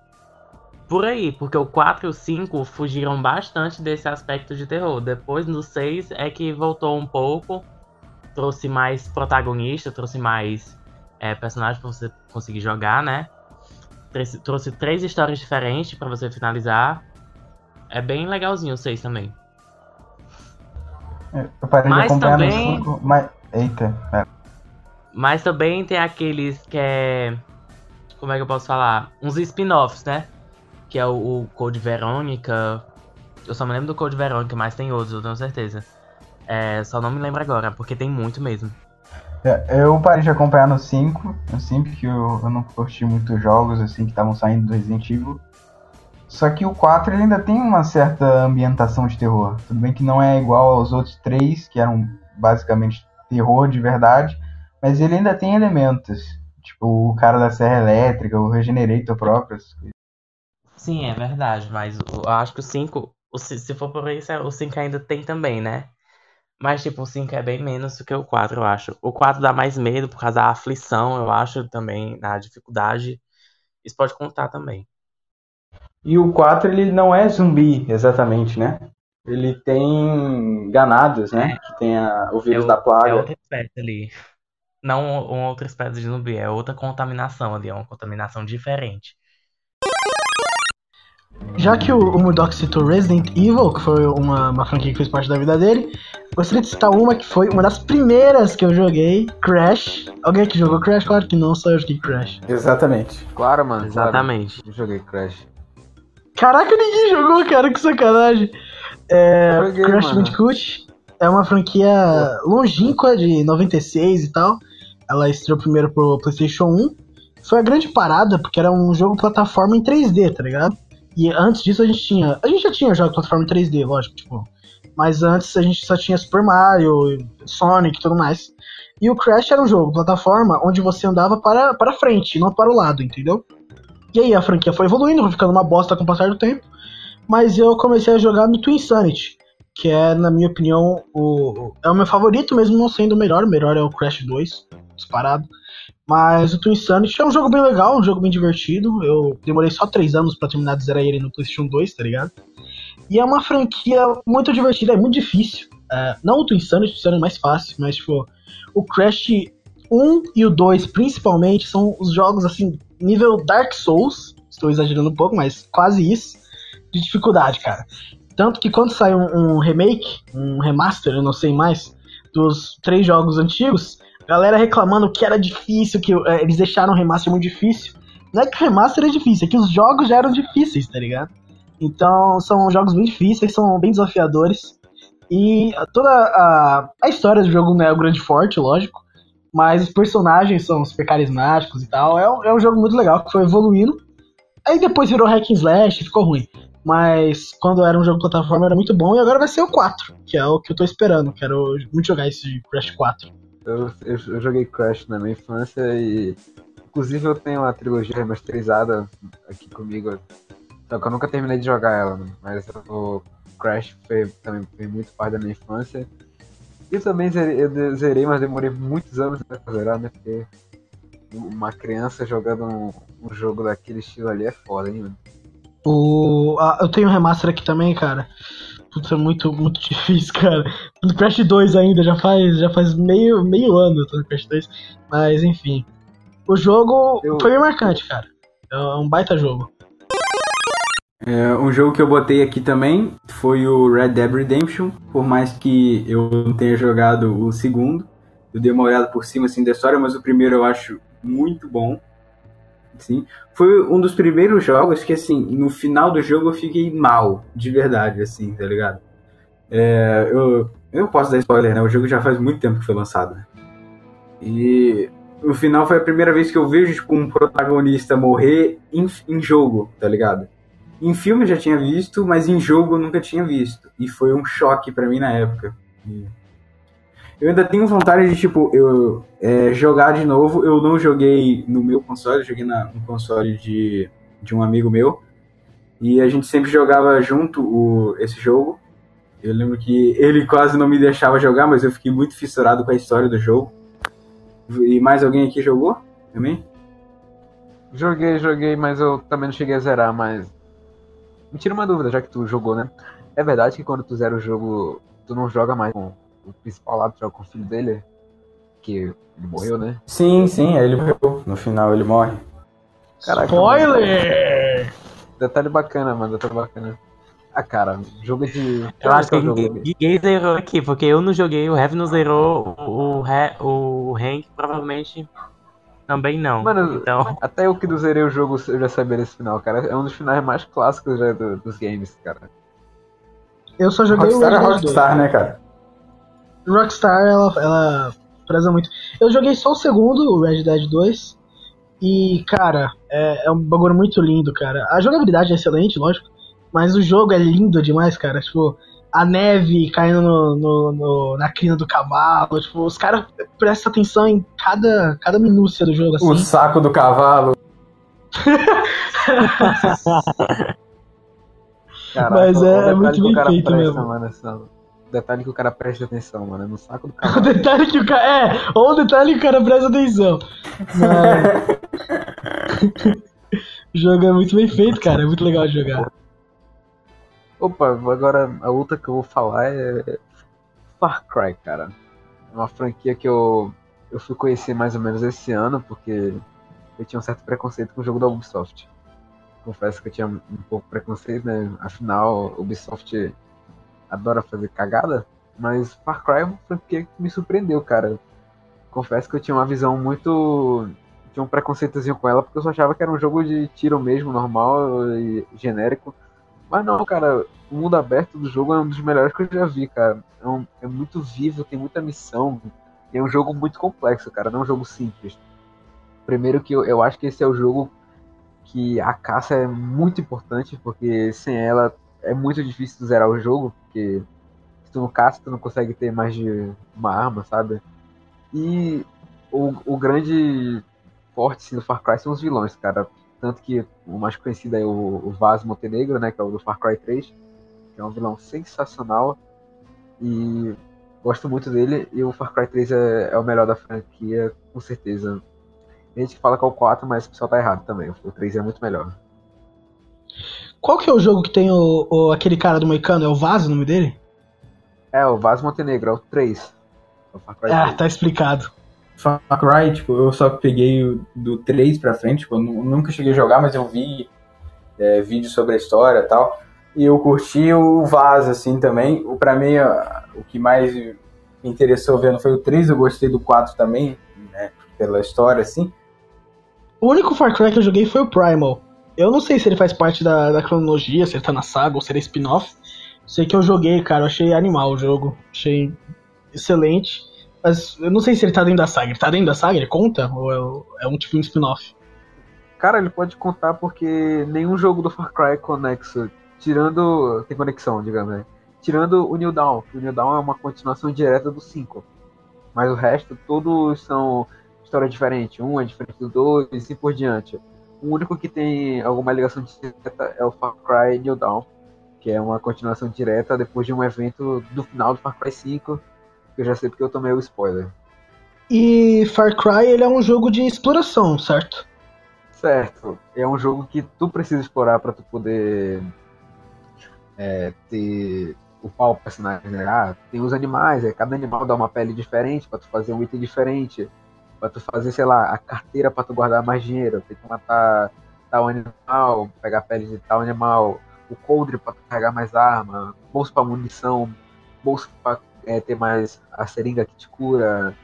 Por aí, porque o 4 e o 5 fugiram bastante desse aspecto de terror. Depois no 6 é que voltou um pouco, trouxe mais protagonista, trouxe mais é, personagens pra você conseguir jogar, né? Trouxe três histórias diferentes para você finalizar. É bem legalzinho o 6 também. É, eu parei mas de acompanhar também... no 5, mas... Eita, pera. Mas também tem aqueles que é... Como é que eu posso falar? Uns spin-offs, né? Que é o, o Code Verônica. Eu só me lembro do Code Verônica, mas tem outros, eu tenho certeza. É, só não me lembro agora, porque tem muito mesmo. É, eu parei de acompanhar no 5, no 5 que eu, eu não curti muitos jogos assim que estavam saindo do Resident Evil. Só que o 4 ele ainda tem uma certa ambientação de terror. Tudo bem que não é igual aos outros três, que eram basicamente terror de verdade, mas ele ainda tem elementos. Tipo o cara da serra elétrica, o Regenerator próprio. Sim, é verdade, mas eu acho que o 5, se for por isso, o 5 ainda tem também, né? Mas, tipo, o 5 é bem menos do que o 4, eu acho. O 4 dá mais medo por causa da aflição, eu acho, também, na dificuldade. Isso pode contar também. E o 4, ele não é zumbi, exatamente, né? Ele tem ganados, né? É. Que tem a, o vírus é da plaga. É outra espécie ali. Não uma outra espécie de zumbi, é outra contaminação ali, é uma contaminação diferente. Já que o, o Murdoch citou Resident Evil, que foi uma, uma franquia que fez parte da vida dele, gostaria de citar uma que foi uma das primeiras que eu joguei, Crash. Alguém que jogou Crash? Claro que não, só eu joguei Crash. Exatamente. Claro, mano. Exatamente. Claro. Eu joguei Crash. Caraca, ninguém jogou, cara, que sacanagem. É, joguei, Crash mano. Bandicoot é uma franquia longínqua de 96 e tal. Ela estreou primeiro pro PlayStation 1 foi a grande parada, porque era um jogo plataforma em 3D, tá ligado? E antes disso a gente tinha. A gente já tinha jogo plataforma em 3D, lógico, tipo. Mas antes a gente só tinha Super Mario, Sonic e tudo mais. E o Crash era um jogo plataforma onde você andava para, para frente, não para o lado, entendeu? E aí a franquia foi evoluindo, foi ficando uma bosta com o passar do tempo. Mas eu comecei a jogar no Twin Insanity, que é, na minha opinião, o, é o meu favorito, mesmo não sendo o melhor. O melhor é o Crash 2, disparado. Mas o Twin Insanity é um jogo bem legal, um jogo bem divertido. Eu demorei só 3 anos para terminar de zerar ele no PlayStation 2, tá ligado? E é uma franquia muito divertida, é muito difícil. É, não o Twin Insanity, o Insanity é mais fácil, mas tipo, o Crash 1 e o 2 principalmente são os jogos assim, nível Dark Souls. Estou exagerando um pouco, mas quase isso. De dificuldade, cara. Tanto que quando sai um, um remake, um remaster, eu não sei mais, dos três jogos antigos, galera reclamando que era difícil, que é, eles deixaram o remaster muito difícil. Não é que o remaster é difícil, é que os jogos já eram difíceis, tá ligado? Então são jogos bem difíceis, são bem desafiadores. E toda a, a história do jogo não é o grande forte, lógico. Mas os personagens são super carismáticos e tal. É um, é um jogo muito legal que foi evoluindo. Aí depois virou hack and slash, ficou ruim. Mas quando era um jogo de plataforma era muito bom e agora vai ser o 4, que é o que eu tô esperando. Quero muito jogar esse Crash 4. Eu, eu, eu joguei Crash na minha infância e. Inclusive eu tenho a trilogia remasterizada aqui comigo. Só que eu nunca terminei de jogar ela, né? mas o Crash foi, também foi muito parte da minha infância. E também zerei, eu zerei, mas demorei muitos anos pra zerar, né? Porque uma criança jogando um, um jogo daquele estilo ali é foda, hein, mano? O, ah, eu tenho um remaster aqui também, cara. Putz, é muito, muito difícil, cara. No Crash 2 ainda, já faz, já faz meio, meio ano eu tô no Crash 2. Mas enfim. O jogo eu... foi marcante, cara. É um baita jogo. É, um jogo que eu botei aqui também foi o Red Dead Redemption, por mais que eu não tenha jogado o segundo, eu dei uma olhada por cima assim da história, mas o primeiro eu acho muito bom. Sim. Foi um dos primeiros jogos que assim, no final do jogo eu fiquei mal, de verdade, assim, tá ligado? É, eu, eu posso dar spoiler, né? O jogo já faz muito tempo que foi lançado. Né? E no final foi a primeira vez que eu vejo tipo, um protagonista morrer em, em jogo, tá ligado? Em filme eu já tinha visto, mas em jogo eu nunca tinha visto. E foi um choque para mim na época. Eu ainda tenho vontade de, tipo, eu é, jogar de novo. Eu não joguei no meu console, joguei na, no console de, de um amigo meu. E a gente sempre jogava junto o, esse jogo. Eu lembro que ele quase não me deixava jogar, mas eu fiquei muito fissurado com a história do jogo. E mais alguém aqui jogou também? Joguei, joguei, mas eu também não cheguei a zerar, mas me tira uma dúvida, já que tu jogou, né? É verdade que quando tu zera o jogo, tu não joga mais com o principal lá, tu joga com o filho dele? Que ele morreu, né? Sim, sim, aí ele morreu. No final ele morre. Caraca, Spoiler! Mano. Detalhe bacana, mano, detalhe bacana. Ah, cara, jogo de. Eu acho que ninguém zerou aqui, porque eu não joguei, o Heavy não zerou, o, o, o Hank provavelmente também não. Mano, então... até eu que não zerei o jogo eu já sabia desse final, cara. É um dos finais mais clássicos já do, dos games, cara. Eu só joguei Rockstar o Rockstar é Rockstar, né, cara? Rockstar, ela, ela preza muito. Eu joguei só o segundo, o Red Dead 2. E, cara, é, é um bagulho muito lindo, cara. A jogabilidade é excelente, lógico. Mas o jogo é lindo demais, cara. Tipo, a neve caindo no, no, no, na crina do cavalo. Tipo, os caras prestam atenção em cada, cada minúcia do jogo. Assim. O saco do cavalo. Caraca, Mas é, é muito bem feito presta, mesmo. Mano, essa... Detalhe que o cara presta atenção, mano. É no saco do cavalo. o detalhe que o cara. É, ou o detalhe que o cara presta atenção. Mas... o jogo é muito bem feito, cara. É muito legal de jogar. Opa, agora a outra que eu vou falar é Far Cry, cara. É uma franquia que eu, eu fui conhecer mais ou menos esse ano, porque eu tinha um certo preconceito com o jogo da Ubisoft. Confesso que eu tinha um pouco preconceito, né? Afinal, Ubisoft adora fazer cagada, mas Far Cry é uma franquia que me surpreendeu, cara. Confesso que eu tinha uma visão muito. Tinha um preconceitozinho com ela, porque eu só achava que era um jogo de tiro mesmo, normal e genérico. Mas não, cara, o mundo aberto do jogo é um dos melhores que eu já vi, cara. É, um, é muito vivo, tem muita missão. E é um jogo muito complexo, cara, não é um jogo simples. Primeiro que eu, eu acho que esse é o jogo que a caça é muito importante, porque sem ela é muito difícil zerar o jogo, porque se tu não caça, tu não consegue ter mais de uma arma, sabe? E o, o grande forte assim, do Far Cry são os vilões, cara. Tanto que o mais conhecido é o, o Vaz Montenegro, né? Que é o do Far Cry 3. Que é um vilão sensacional. E gosto muito dele. E o Far Cry 3 é, é o melhor da franquia, com certeza. Tem gente que fala que é o 4, mas o pessoal tá errado também. O 3 é muito melhor. Qual que é o jogo que tem o, o- aquele cara do Moicano? É o Vaz o nome dele? É, o Vaz Montenegro, é o 3. É o Ah, 3. tá explicado. Far Cry, tipo, eu só peguei do 3 pra frente, tipo, eu nu- nunca cheguei a jogar, mas eu vi é, vídeos sobre a história e tal. E eu curti o Vaz, assim, também. O, pra mim, ó, o que mais me interessou vendo foi o 3, eu gostei do 4 também, né, pela história, assim. O único Far Cry que eu joguei foi o Primal. Eu não sei se ele faz parte da, da cronologia, se ele tá na saga ou se ele é spin-off. Sei que eu joguei, cara, eu achei animal o jogo. Achei excelente. Mas eu não sei se ele tá dentro da saga. Ele tá dentro da saga? Ele conta? Ou é, é um tipo um spin-off? Cara, ele pode contar porque nenhum jogo do Far Cry é conexo, tirando. tem conexão, digamos, né? Tirando o New Dawn. O New Dawn é uma continuação direta do 5. Mas o resto, todos são história diferente. Um é diferente do dois e assim por diante. O único que tem alguma ligação direta é o Far Cry New Dawn, que é uma continuação direta depois de um evento do final do Far Cry 5. Eu já sei porque eu tomei o spoiler. E Far Cry, ele é um jogo de exploração, certo? Certo. É um jogo que tu precisa explorar pra tu poder é, ter upar o personagem, né? Ah, tem os animais, é, cada animal dá uma pele diferente pra tu fazer um item diferente. Pra tu fazer, sei lá, a carteira pra tu guardar mais dinheiro. Tem que matar tal animal, pegar a pele de tal animal. O coldre pra tu carregar mais arma. Bolso pra munição. Bolso pra é, ter mais a seringa que te cura.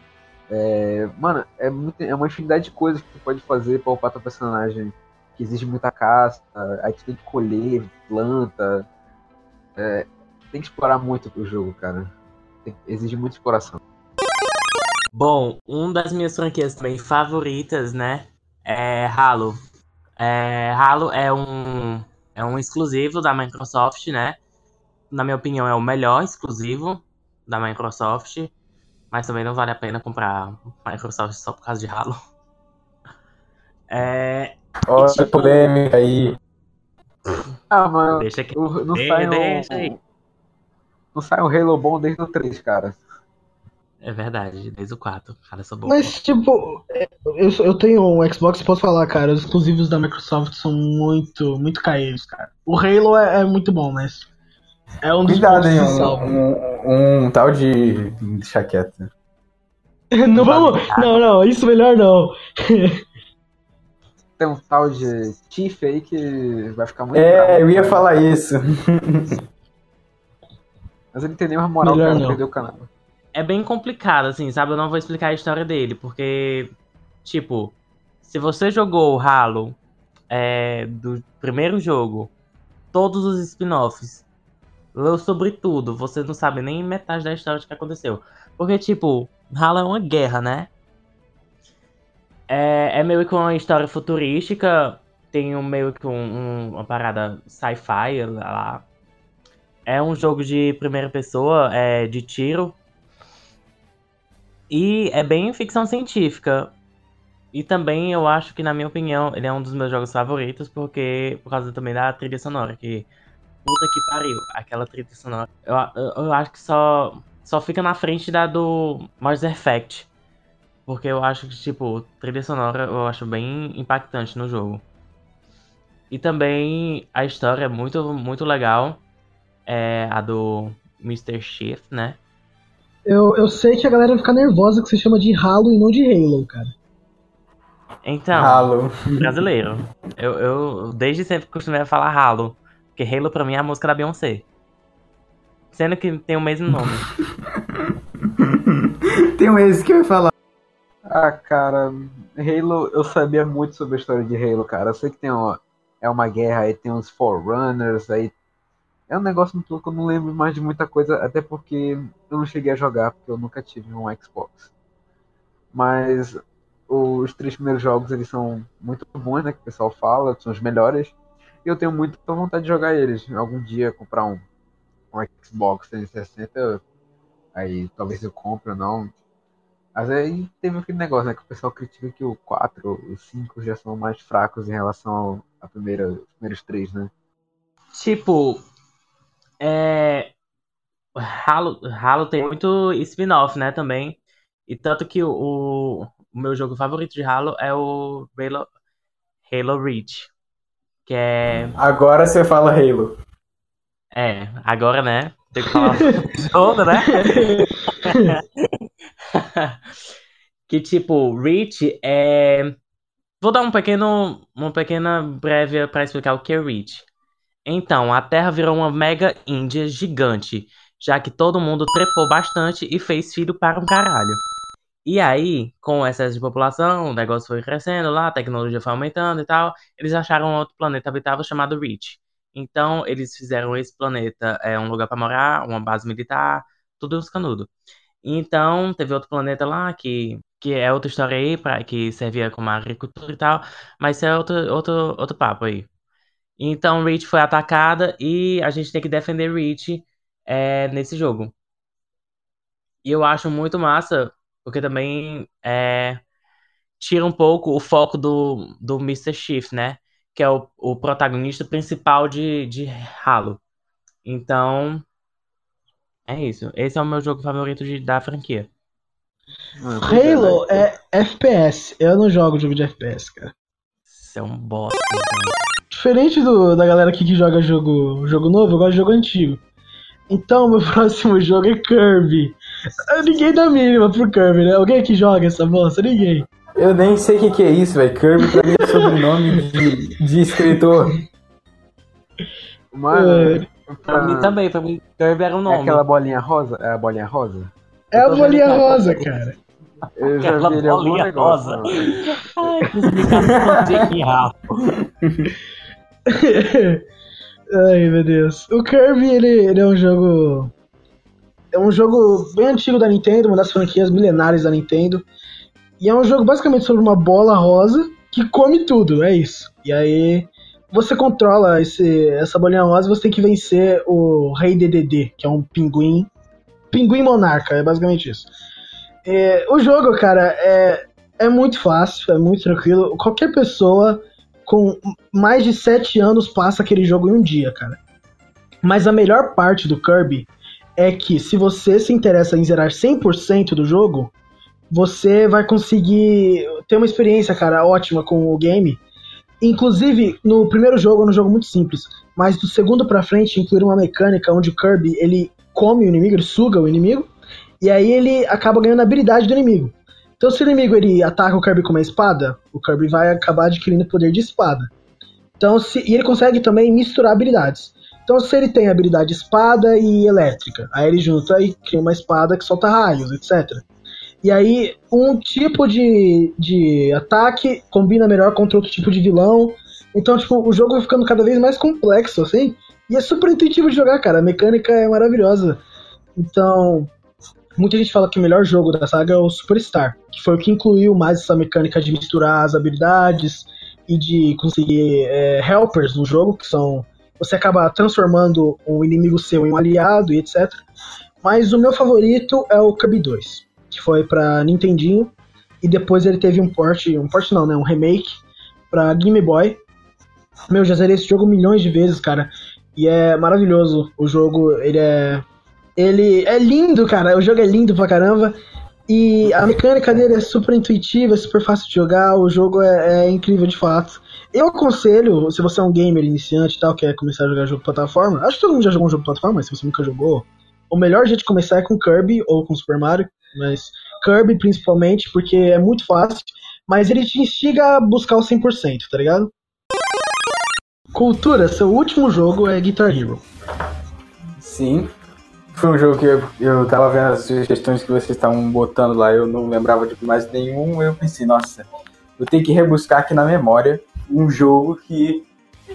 É, mano, é, muito, é uma infinidade de coisas que tu pode fazer pra upar teu personagem. Que exige muita caça, aí tu tem que colher planta. É, tem que explorar muito o jogo, cara. Tem- exige muita exploração. Bom, uma das minhas franquias também favoritas, né? É Halo. É, Halo é um, é um exclusivo da Microsoft, né? Na minha opinião, é o melhor exclusivo da Microsoft. Mas também não vale a pena comprar Microsoft só por causa de Halo. É, Olha tipo- a polêmica aí. Ah, mano, deixa que. não De- sai um, deixa aí. Não sai um Halo bom desde o 3, cara. É verdade, desde o 4. Cara, sou bom. Mas, tipo, eu, eu tenho um Xbox, posso falar, cara, os exclusivos da Microsoft são muito, muito caídos, cara. O Halo é, é muito bom, mas é um dos Cuidado, pontos hein? que Um, um- um tal de. Deixa quieto. Não vamos. Não, não, isso melhor não. Tem um tal de Tiff aí que vai ficar muito É, bravo, eu ia cara. falar isso. Mas ele tem nenhuma moral, Melhor cara, não. perdeu o canal. é bem complicado, assim, sabe? Eu não vou explicar a história dele, porque, tipo, se você jogou o Halo é, do primeiro jogo, todos os spin-offs, leu sobre tudo, você não sabe nem metade da história de que aconteceu. Porque, tipo, Halo é uma guerra, né? É, é meio que uma história futurística, tem um, meio que um- um- uma parada sci-fi lá. É um jogo de primeira pessoa, é, de tiro, e é bem ficção científica. E também eu acho que, na minha opinião, ele é um dos meus jogos favoritos, porque por causa também da trilha sonora, que. Puta que pariu, aquela trilha sonora. Eu, eu, eu acho que só, só fica na frente da do Mass Effect. Porque eu acho que, tipo, trilha sonora eu acho bem impactante no jogo. E também a história é muito, muito legal. É a do Mr. Chief, né? Eu, eu sei que a galera vai ficar nervosa que você chama de Halo e não de Halo, cara. Então. Halo. brasileiro. Eu, eu desde sempre costumei falar Halo. Porque Halo pra mim é a música da Beyoncé. Sendo que tem o mesmo nome. Tem um esse que eu ia falar. Ah, cara, Halo, eu sabia muito sobre a história de Halo, cara. Eu sei que tem uma, é uma guerra, aí tem uns Forerunners, aí. É um negócio muito que eu não lembro mais de muita coisa, até porque eu não cheguei a jogar, porque eu nunca tive um Xbox. Mas os três primeiros jogos eles são muito bons, né? Que o pessoal fala, são os melhores. E eu tenho muita vontade de jogar eles. Algum dia comprar um, um Xbox 360, aí talvez eu compre ou não. Mas aí teve aquele negócio, né? Que o pessoal critica que o 4, o 5 já são mais fracos em relação a primeira, os primeiros três, né? Tipo, é. Halo, Halo tem muito spin-off, né, também. E tanto que o, o meu jogo favorito de Halo é o Halo, Halo Reach. Que é. Agora você fala Halo. É, agora, né? Tem que falar jogo, né? que tipo, Reach é. Vou dar um pequeno, uma pequena breve para explicar o que é Reach. Então, a Terra virou uma mega Índia gigante, já que todo mundo trepou bastante e fez filho para um caralho. E aí, com o excesso de população, o negócio foi crescendo lá, a tecnologia foi aumentando e tal, eles acharam outro planeta habitável chamado Reach. Então, eles fizeram esse planeta é um lugar para morar, uma base militar, tudo uns canudo. Então, teve outro planeta lá que, que é outra história aí, pra, que servia como agricultura e tal, mas isso é outro, outro, outro papo aí. Então, Reach foi atacada e a gente tem que defender Reach é, nesse jogo. E eu acho muito massa, porque também é, tira um pouco o foco do, do Mr. Chief, né? Que é o, o protagonista principal de, de Halo. Então, é isso. Esse é o meu jogo favorito de, da franquia. Mano, é, Halo mas- é FPS. Eu não jogo jogo de FPS, cara. Isso é um bosta. então. Diferente do, da galera aqui que joga jogo, jogo novo, eu gosto de jogo antigo. Então, meu próximo jogo é Kirby. Ah, Ninguém dá mínima pro Kirby, né? Alguém que joga essa bosta? Ninguém. Eu nem sei o que, que é isso, velho. Kirby pra mim é sobrenome de, de escritor. Mano, Pra mim também, pra mim, Kirby era um É nome. aquela bolinha rosa? É a bolinha rosa? É a bolinha rosa, cara. Eu já Aquela vi ele bolinha negócio. rosa. Ai, que explicação de. Ai, meu Deus. O Kirby, ele, ele é um jogo. É um jogo bem antigo da Nintendo, uma das franquias milenares da Nintendo. E é um jogo basicamente sobre uma bola rosa que come tudo, é isso. E aí você controla esse, essa bolinha rosa e você tem que vencer o Rei DDD, que é um pinguim. Pinguim monarca, é basicamente isso. É, o jogo, cara, é, é muito fácil, é muito tranquilo. Qualquer pessoa com mais de 7 anos passa aquele jogo em um dia, cara. Mas a melhor parte do Kirby é que se você se interessa em zerar 100% do jogo, você vai conseguir ter uma experiência, cara, ótima com o game. Inclusive, no primeiro jogo é um jogo muito simples, mas do segundo pra frente inclui uma mecânica onde o Kirby, ele come o inimigo, ele suga o inimigo, e aí ele acaba ganhando a habilidade do inimigo. Então, se o inimigo ele ataca o Kirby com uma espada, o Kirby vai acabar adquirindo poder de espada. Então, se, e ele consegue também misturar habilidades. Então, se ele tem habilidade espada e elétrica, aí ele junta e cria uma espada que solta raios, etc. E aí, um tipo de, de ataque combina melhor contra outro tipo de vilão. Então, tipo, o jogo vai ficando cada vez mais complexo, assim. E é super intuitivo de jogar, cara. A mecânica é maravilhosa. Então, muita gente fala que o melhor jogo da saga é o Superstar, que foi o que incluiu mais essa mecânica de misturar as habilidades e de conseguir é, helpers no jogo, que são. Você acaba transformando um inimigo seu em um aliado e etc. Mas o meu favorito é o Kirby 2, que foi pra Nintendinho, e depois ele teve um port, um port não, né, um remake pra Game Boy. Meu, já zerei esse jogo milhões de vezes, cara, e é maravilhoso. O jogo, ele é ele é lindo, cara. O jogo é lindo pra caramba. E a mecânica dele é super intuitiva, é super fácil de jogar. O jogo é, é incrível de fato. Eu aconselho, se você é um gamer iniciante e tal, quer começar a jogar jogo de plataforma, acho que todo mundo já jogou um jogo de plataforma, mas se você nunca jogou, o melhor jeito de começar é com Kirby ou com Super Mario, mas Kirby principalmente, porque é muito fácil, mas ele te instiga a buscar o 100%, tá ligado? Cultura, seu último jogo é Guitar Hero. Sim. Foi um jogo que eu, eu tava vendo as sugestões que vocês estavam botando lá, eu não lembrava de mais nenhum, eu pensei, nossa, eu tenho que rebuscar aqui na memória um jogo que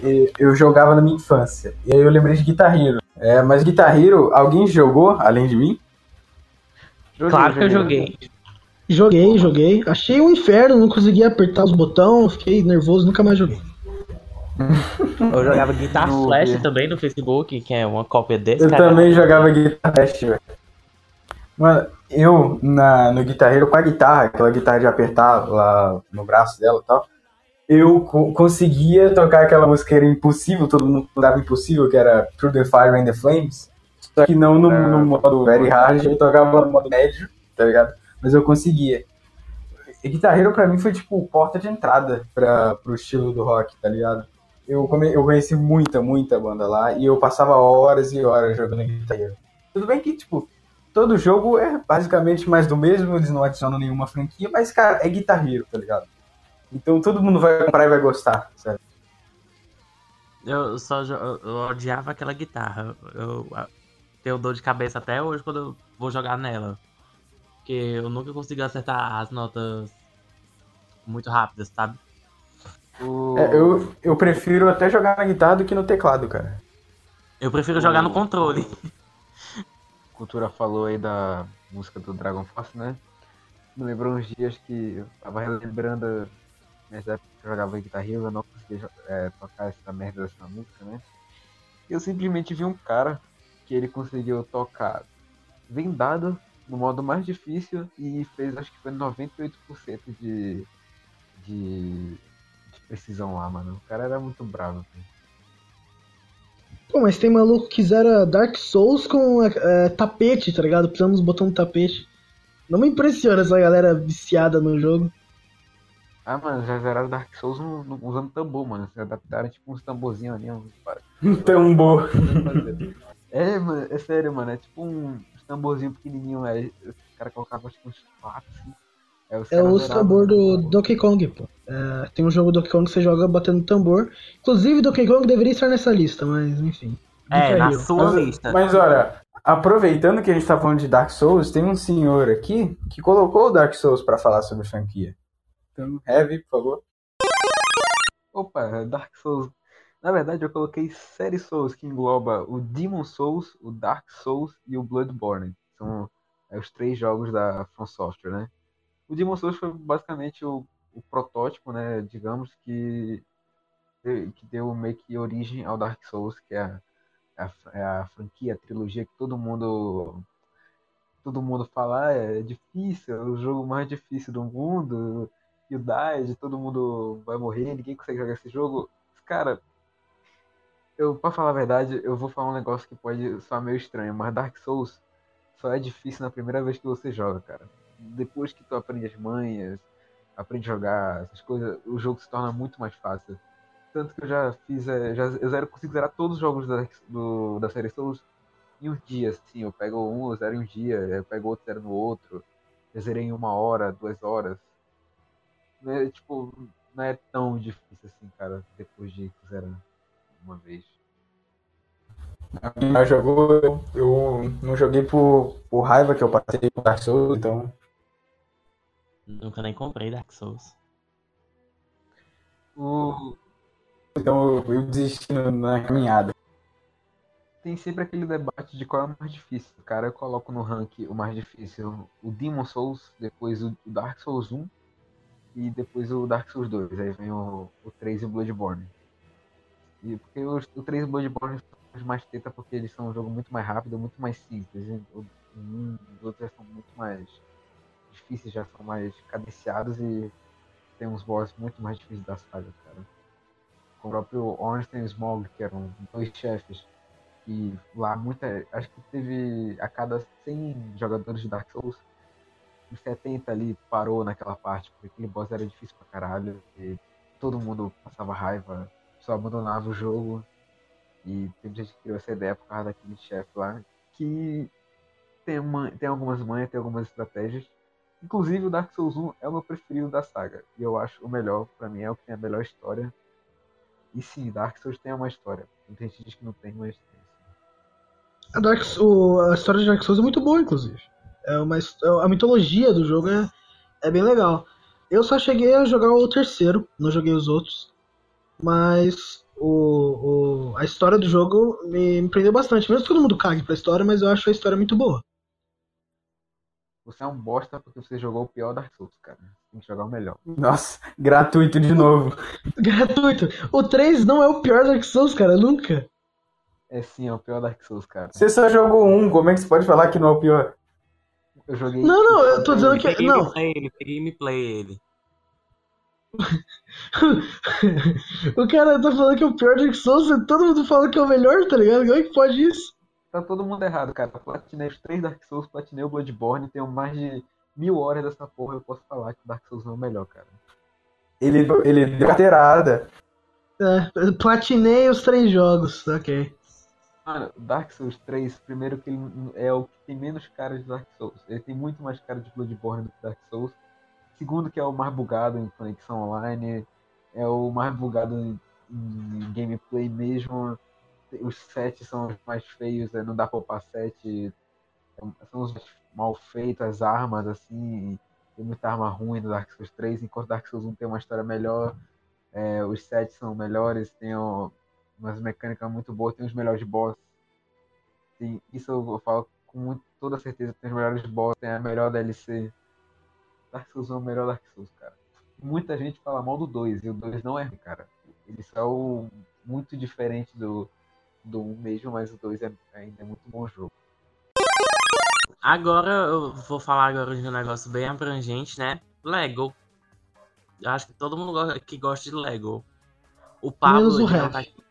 eh, eu jogava na minha infância. E aí eu lembrei de Guitar Hero. É, mas Guitar Hero, alguém jogou além de mim? Joguei, Claro que eu joguei. Joguei, joguei. Achei um inferno, não conseguia apertar os botões, fiquei nervoso, nunca mais joguei. Eu jogava Guitar No- Flash também no Facebook, que é uma cópia desse. Eu cara. também jogava Guitar Flash, velho. Mano, eu na, no guitarreiro com a guitarra, aquela guitarra de apertar lá no braço dela e tal, eu co- conseguia tocar aquela música que era impossível, todo mundo dava impossível, que era Through the Fire and the Flames. Só que não no, no modo very hard, eu tocava no modo médio, tá ligado? Mas eu conseguia. E guitarreiro pra mim foi tipo porta de entrada pra, pro estilo do rock, tá ligado? Eu, come, eu conheci muita, muita banda lá e eu passava horas e horas jogando guitarreiro. Tudo bem que, tipo, todo jogo é basicamente mais do mesmo, eles não adicionam nenhuma franquia, mas, cara, é guitarreiro, tá ligado? Então todo mundo vai comprar e vai gostar, sabe? Eu só eu, eu odiava aquela guitarra. Eu, eu tenho dor de cabeça até hoje quando eu vou jogar nela. Porque eu nunca consegui acertar as notas muito rápidas, sabe? O... É, eu, eu prefiro até jogar na guitarra do que no teclado, cara. Eu prefiro jogar no controle. Cultura falou aí da música do Dragon Force, né? Me lembrou uns dias que eu tava relembrando nessa época eu jogava Guitar Hero, eu não conseguia é, tocar essa merda dessa música, né? Eu simplesmente vi um cara que ele conseguiu tocar vendado no modo mais difícil e fez acho que foi 98% de, de, de precisão lá, mano. O cara era muito bravo. velho. Pô, mas tem maluco que zera Dark Souls com é, tapete, tá ligado? Precisamos botar um tapete. Não me impressiona essa galera viciada no jogo. Ah, mano, já zeraram Dark Souls no- no- usando tambor, mano. Se adaptaram tipo uns tamborzinhos ali, uns para- Tambor. É, mano, é sério, mano. É tipo um tamborzinho pequenininho, aí os caras colocavam tipo uns quatro, assim. Aí os É o tambor do. Donkey Kong, pô. É, tem um jogo Donkey Kong que você joga batendo tambor. Inclusive, Donkey Kong deveria estar nessa lista, mas enfim. É, na sua Mas, lista. mas olha, aproveitando que a gente tá falando de Dark Souls, tem um senhor aqui que colocou o Dark Souls pra falar sobre franquia. Então, Heavy, por favor. Opa, Dark Souls. Na verdade, eu coloquei série Souls, que engloba o Demon Souls, o Dark Souls e o Bloodborne. São é, os três jogos da From Software, né? O Demon Souls foi basicamente o, o protótipo, né? Digamos que, que deu meio que origem ao Dark Souls, que é a, a, é a franquia, a trilogia que todo mundo todo mundo fala, ah, é difícil, é o jogo mais difícil do mundo, e Died, todo mundo vai morrer, ninguém consegue jogar esse jogo. Cara, eu, pra falar a verdade, eu vou falar um negócio que pode soar meio estranho, mas Dark Souls só é difícil na primeira vez que você joga, cara. Depois que tu aprende as manhas, aprende a jogar essas coisas, o jogo se torna muito mais fácil. Tanto que eu já fiz, é, já, eu zero, consigo zerar todos os jogos da, do, da série Souls em uns dias, assim. Eu pego um, eu zero em um dia, eu pego outro, zero no outro. Eu zerei em uma hora, duas horas. Não é, tipo, não é tão difícil assim, cara, depois de zerar uma vez. Mais jogou, eu, eu não joguei por, por raiva que eu passei com Dark Souls, então. Nunca nem comprei Dark Souls. O, Então eu, eu desisti na caminhada. tem sempre aquele debate de qual é o mais difícil. Cara, eu coloco no rank o mais difícil o Demon Souls, depois o Dark Souls 1 e depois o Dark Souls 2. Aí vem o, o 3 e o Bloodborne. E porque o 3 e o Bloodborne são os mais teta porque eles são um jogo muito mais rápido, muito mais simples. O, um, os outros já são muito mais difíceis, já são mais cadenciados e tem uns boss muito mais difíceis da saga, cara. Com o próprio Ornstein e Smog, que eram dois chefes e lá muita. Acho que teve a cada 100 jogadores de Dark Souls, uns 70 ali parou naquela parte, porque aquele boss era difícil pra caralho, e todo mundo passava raiva, só abandonava o jogo. E teve gente que criou essa ideia por causa daquele chefe lá, que tem, uma, tem algumas manhas, tem algumas estratégias. Inclusive o Dark Souls 1 é o meu preferido da saga. E eu acho o melhor, pra mim, é o que tem a melhor história. E sim, Dark Souls tem uma história. Muita gente diz que não tem, mas tem. sim. A, Dark, o- a história de Dark Souls é muito boa, inclusive. É uma, his- a mitologia do jogo é, é bem legal. Eu só cheguei a jogar o terceiro, não joguei os outros. Mas o, o- a história do jogo me, me prendeu bastante. Mesmo que todo mundo cague pra história, mas eu acho a história muito boa. Você é um bosta porque você jogou o pior Dark Souls, cara. Tem que jogar o melhor. Nossa, gratuito de novo. Gratuito. O 3 não é o pior Dark Souls, cara, nunca. É sim, é o pior Dark Souls, cara. Você só jogou um, como é que você pode falar que não é o pior? Eu joguei. Não, não, eu tô dizendo que. Não. gameplay ele, gameplay ele. o cara tá falando que é o pior Dark Souls e todo mundo fala que é o melhor, tá ligado? Como é que pode isso? Tá todo mundo errado, cara. Platinei os três Dark Souls, platinei o Bloodborne, tenho mais de mil horas dessa porra. Eu posso falar que o Dark Souls não é o melhor, cara. Ele, ele deu carteirada. É, platinei os três jogos, ok. Mano, Dark Souls 3, primeiro que ele é o que tem menos cara de Dark Souls. Ele tem muito mais cara de Bloodborne do que Dark Souls. Segundo que é o mais bugado em conexão online, é o mais bugado em, em gameplay mesmo. Os sets são os mais feios, né? não dá pra upar set. São os mal feitos, as armas, assim. Tem muita arma ruim no Dark Souls 3, enquanto Dark Souls 1 tem uma história melhor. É, os sets são melhores, tem ó, umas mecânicas muito boas, tem os melhores boss. Tem, isso eu falo com muito, toda certeza, tem os melhores boss, tem a melhor DLC. Dark Souls é o melhor Dark Souls, cara. Muita gente fala mal do 2, e o 2 não é cara. Ele são muito diferente do, do 1 mesmo, mas o 2 é, ainda é muito bom jogo. Agora eu vou falar agora de um negócio bem abrangente, né? Lego. Eu acho que todo mundo que gosta de Lego. O Pablo, Menos o resto. tá aqui.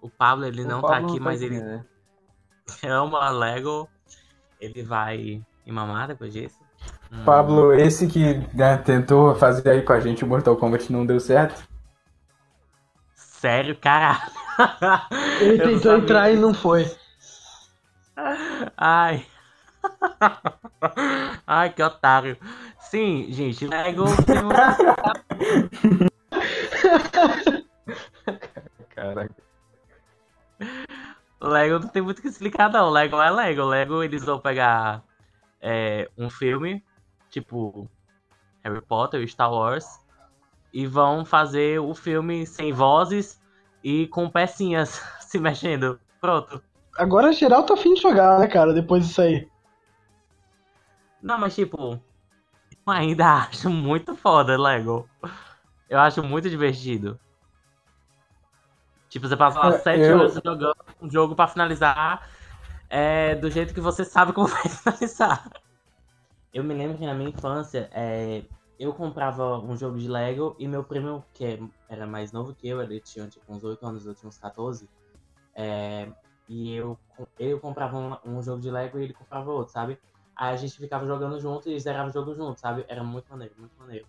O Pablo, ele O não Pablo tá aqui, mas ele né? ama Lego. Ele vai me mamar depois disso. Hum, Pablo, esse que né, tentou fazer aí com a gente o Mortal Kombat não deu certo. Sério, caralho. Ele Eu não tentou entrar e não foi. Ai. Ai, que otário. Sim, gente, Lego tem um... Lego não tem muito o que explicar, não. Lego é Lego. Lego eles vão pegar é, um filme, tipo Harry Potter, Star Wars, e vão fazer o filme sem vozes e com pecinhas se mexendo. Pronto. Agora geral tá afim de jogar, né, cara, depois disso aí. Não, mas tipo, eu ainda acho muito foda Lego. Eu acho muito divertido. Tipo, você passa lá É, 7 eu- horas jogando um jogo pra finalizar é, do jeito que você sabe como vai finalizar. Eu me lembro que na minha infância, é, eu comprava um jogo de Lego e meu primo, que era mais novo que eu, ele tinha tipo uns 8 anos, eu tinha uns 14. é, e eu, eu comprava um, um jogo de Lego e ele comprava outro, sabe? Aí a gente ficava jogando junto e zerava o jogo junto, sabe? Era muito maneiro, muito maneiro.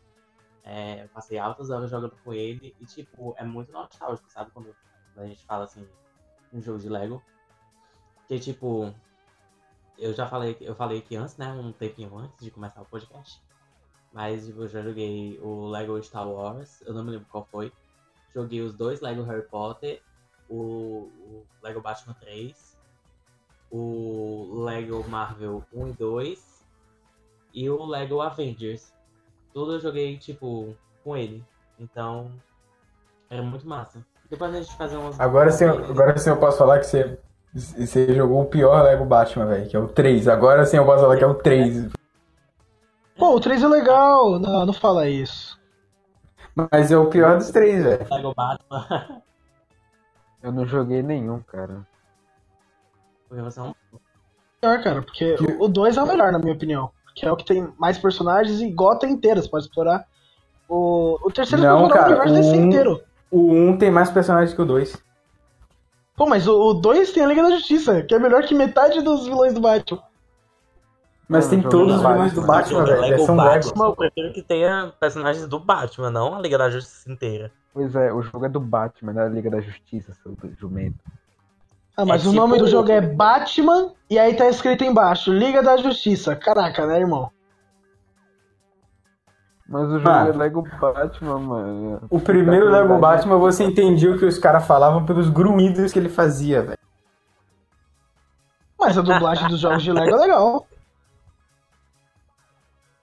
É, eu passei altas horas jogando com ele e, tipo, é muito nostálgico, sabe? Quando a gente fala assim, um jogo de Lego. Que, tipo, eu já falei, eu falei aqui antes, né? Um tempinho antes de começar o podcast. Mas, tipo, eu já joguei o Lego Star Wars, eu não me lembro qual foi. Joguei os dois Lego Harry Potter, o, o Lego Batman 3, o Lego Marvel 1 e 2 e o Lego Avengers. Tudo eu joguei, tipo, com ele. Então, era muito massa. Depois a gente fazer umas. Agora sim, agora sim eu posso falar que você, você jogou o pior Lego Batman, velho, que é o 3. Agora sim eu posso falar que é o 3. Pô, o 3 é legal. Não, não fala isso. Mas é o pior dos três, velho. Lego Batman. Eu não joguei nenhum, cara. Porque você é um. Melhor, cara, porque o 2 é o melhor, na minha opinião. Que é o que tem mais personagens e Gotham inteira, você pode explorar. O, o terceiro Não, pode explorar cara, o universo desse o um- inteiro. O 1 tem mais personagens que o 2. Pô, mas o 2 tem a Liga da Justiça, que é melhor que metade dos vilões do Batman. Mas Não, tem todos os vilões do Batman, velho. Versão Batman, eu prefiro que tenha personagens do Batman, não a Liga da Justiça inteira. Pois é, o jogo é do Batman, da Liga da Justiça, seu jumento. Ah, mas É o nome tipo- do jogo é Batman e aí tá escrito embaixo, Liga da Justiça. Caraca, né, irmão? Mas o jogo Ah. é Lego Batman, mano. O primeiro Tá Lego verdade. Batman você entendia o que os caras falavam pelos grunhidos que ele fazia, velho. Mas a dublagem dos jogos de Lego é legal.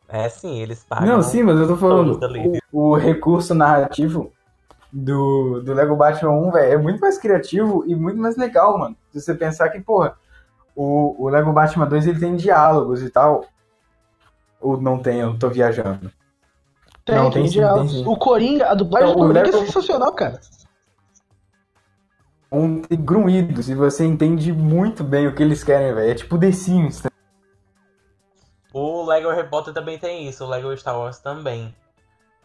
É sim, eles pagam. Não, sim, mas eu tô falando. O, o recurso narrativo do, do Lego Batman 1, velho, é muito mais criativo e muito mais legal, mano. Se você pensar que, porra, o, o Lego Batman 2 ele tem diálogos e tal. Ou não tem, eu tô viajando. Tem, Não, tem, tem sim, tem sim. O Coringa, a dublagem Não, do Coringa é Lego- sensacional, cara. Um grunhido, se você entende muito bem o que eles querem, velho. É tipo The Sims, tá? O Lego Harry Potter também tem isso, o Lego Star Wars também.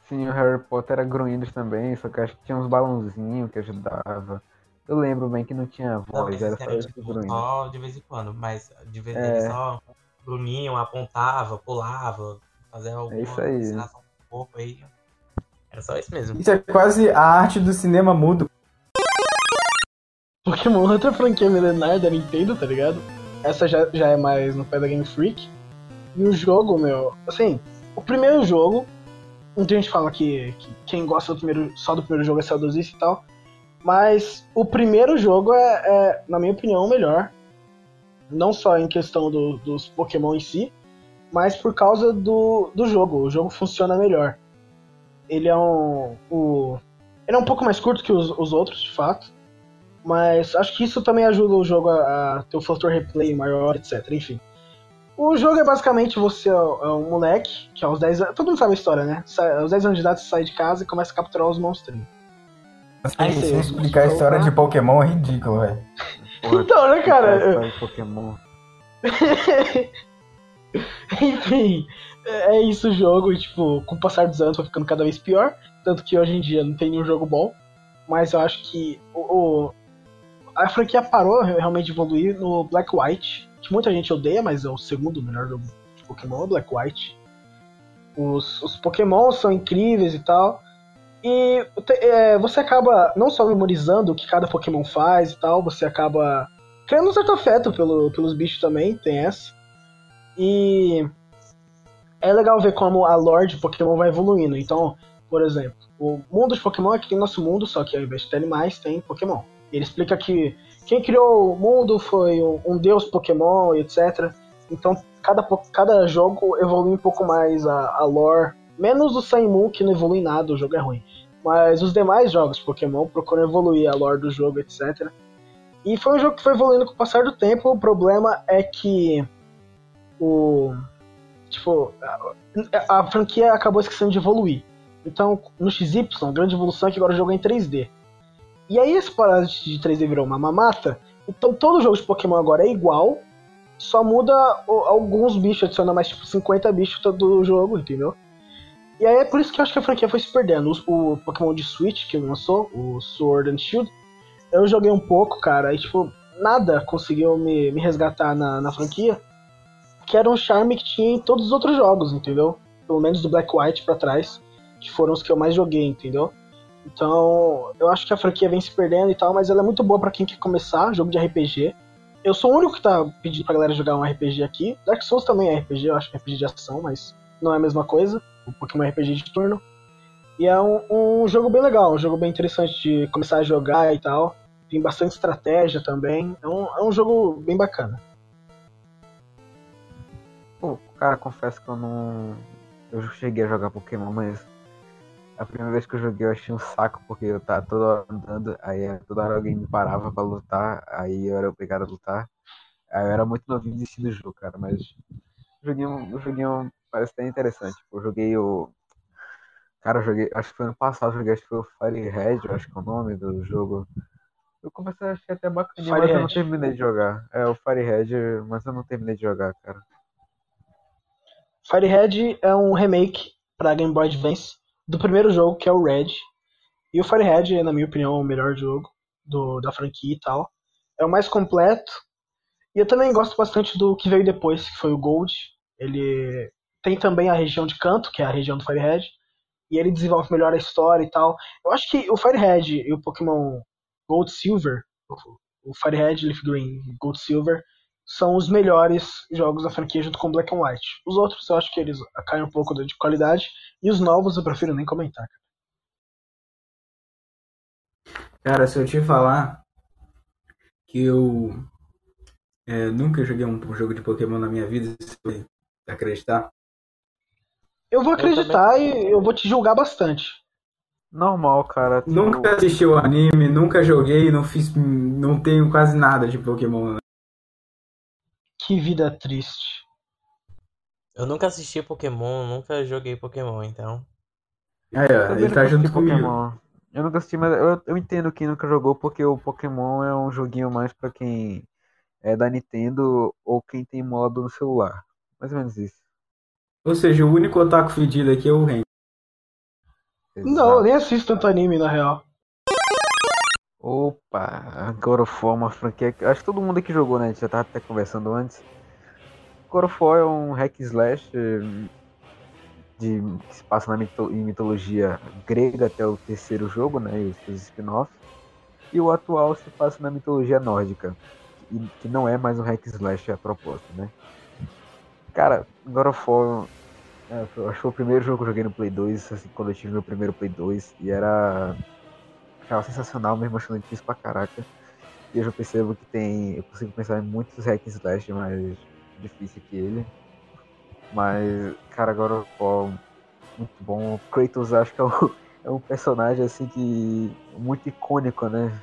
Sim, o Harry Potter era grunhidos também, só que eu acho que tinha uns balãozinhos que ajudava. Eu lembro bem que não tinha Não, voz, mas era só era tipo, grunhido. só de vez em quando, mas de vez É. ele só grunhiam, apontava, pulava, fazia alguma isso aí. Corpo aí. Era só isso mesmo. Isso é quase a arte do cinema mudo. Pokémon outra franquia milenar da Nintendo, tá ligado? Essa já, já é mais no pé da Game Freak. E o jogo, meu, assim, o primeiro jogo, muita gente fala que, que quem gosta do primeiro, só do primeiro jogo é saudosista e tal. Mas o primeiro jogo é, é, na minha opinião, o melhor. Não só em questão do- dos Pokémon em si, mas por causa do, do jogo. O jogo funciona melhor. Ele é um. O, ele é um pouco mais curto que os, os outros, de fato. Mas acho que isso também ajuda o jogo a, a ter um fator replay maior, etc. Enfim. O jogo é basicamente você é um moleque, que aos 10 anos. Todo mundo sabe a história, né? Sai- aos 10 anos de idade você sai de casa e começa a capturar os monstrinhos. Aí Se você- explicar a história de Pokémon é ridículo, velho. Então, né, cara? essa história de Pokémon. Enfim, é é isso o jogo, tipo, com o passar dos anos vai ficando cada vez pior. Tanto que hoje em dia não tem nenhum jogo bom. Mas eu acho que o, o- a franquia parou realmente de evoluir no Black White, que muita gente odeia, mas é o segundo melhor jogo de Pokémon, Black White. Os, os Pokémon são incríveis e tal. E é, você acaba não só memorizando o que cada Pokémon faz e tal, você acaba criando um certo afeto pelo, pelos bichos também, tem essa. E é legal ver como a lore de Pokémon vai evoluindo. Então, por exemplo, o mundo de Pokémon é que tem nosso mundo, só que ao invés de ter animais, tem Pokémon. Ele explica que quem criou o mundo foi um, deus Pokémon etc. Então, cada, cada jogo evolui um pouco mais a, a lore. Menos o Moon, que não evolui nada, o jogo é ruim. Mas os demais jogos Pokémon procuram evoluir a lore do jogo, etc. E foi um jogo que foi evoluindo com o passar do tempo. O problema é que o. Tipo, a, a franquia acabou esquecendo de evoluir. Então, no XY, a grande evolução é que agora o jogo é em 3D. E aí essa parada de 3D virou uma mamata. Então todo jogo de Pokémon agora é igual. Só muda alguns bichos, adiciona mais tipo 50 bichos todo jogo, entendeu? E aí é por isso que eu acho que a franquia foi se perdendo. O, o Pokémon de Switch que lançou, o Sword and Shield, eu joguei um pouco, cara, e tipo, nada conseguiu me, me resgatar na, na franquia. Que era um charme que tinha em todos os outros jogos, entendeu? Pelo menos do Black White pra trás, que foram os que eu mais joguei, entendeu? Então, eu acho que a franquia vem se perdendo e tal, mas ela é muito boa pra quem quer começar, jogo de RPG. Eu sou o único que tá pedindo pra galera jogar um RPG aqui. Dark Souls também é RPG, eu acho que é RPG de ação, mas não é a mesma coisa. Pokémon é RPG de turno. E é um, um jogo bem legal, um jogo bem interessante de começar a jogar e tal. Tem bastante estratégia também. É um, é um jogo bem bacana. Cara, confesso que eu não. Eu cheguei a jogar Pokémon, mas a primeira vez que eu joguei eu achei um saco, porque eu tava toda hora andando, aí toda hora alguém me parava pra lutar, aí eu era obrigado a lutar. Aí eu era muito novinho e desisti do jogo, cara, mas o joguinho, o joguinho parece até interessante. Tipo, eu joguei o. Cara, eu joguei. Acho que foi ano passado, eu joguei, acho que foi o Firehead, eu acho que é o nome do jogo. Eu comecei a achar até bacaninha, mas eu não terminei de jogar. É, o Firehead, mas eu não terminei de jogar, cara. Firehead é um remake para Game Boy Advance do primeiro jogo, que é o Red. E o Firehead é, na minha opinião, o melhor jogo do, da franquia e tal. É o mais completo. E eu também gosto bastante do que veio depois, que foi o Gold. Ele tem também a região de canto, que é a região do Firehead. E ele desenvolve melhor a história e tal. Eu acho que o Firehead e o Pokémon Gold Silver, o Firehead, Leaf Green Gold Silver, são os melhores jogos da franquia junto com Black and White. Os outros eu acho que eles caem um pouco de qualidade. E os novos eu prefiro nem comentar. cara. Cara, se eu te falar que eu é, nunca joguei um jogo de Pokémon na minha vida, você vai acreditar? Eu vou acreditar e eu vou te julgar bastante. Normal, cara. tu- Nunca assisti o anime, nunca joguei, não fiz, não tenho quase nada de Pokémon. Que vida triste. Eu nunca assisti Pokémon, nunca joguei Pokémon, então. Ó, Também ele tá junto comigo. Pokémon. Eu nunca assisti, mas eu, eu entendo quem nunca jogou, porque o Pokémon é um joguinho mais pra quem é da Nintendo ou quem tem modo no celular. Mais ou menos isso. Ou seja, o único otaku fedido aqui é o Ren. Não, eu nem assisto tanto anime, na real. Opa, God of War é uma franquia que acho que todo mundo aqui jogou, né? A gente já tava até conversando antes. God of War é um hack slash eh, de, que se passa na mito- em mitologia grega até o terceiro jogo, né? E os spin-offs. E o atual se passa na mitologia nórdica, e- que não é mais um hack slash a propósito, né? Cara, God of War é, acho que foi o primeiro jogo que eu joguei no Play 2, assim, quando eu tive meu primeiro Play 2, e era achava sensacional, me emocionou difícil pra caraca. E eu já percebo que tem. Eu consigo pensar em muitos hack and slash mais difícil que ele. Mas, cara, agora o muito bom. Kratos acho que é um, é um personagem assim que. muito icônico, né?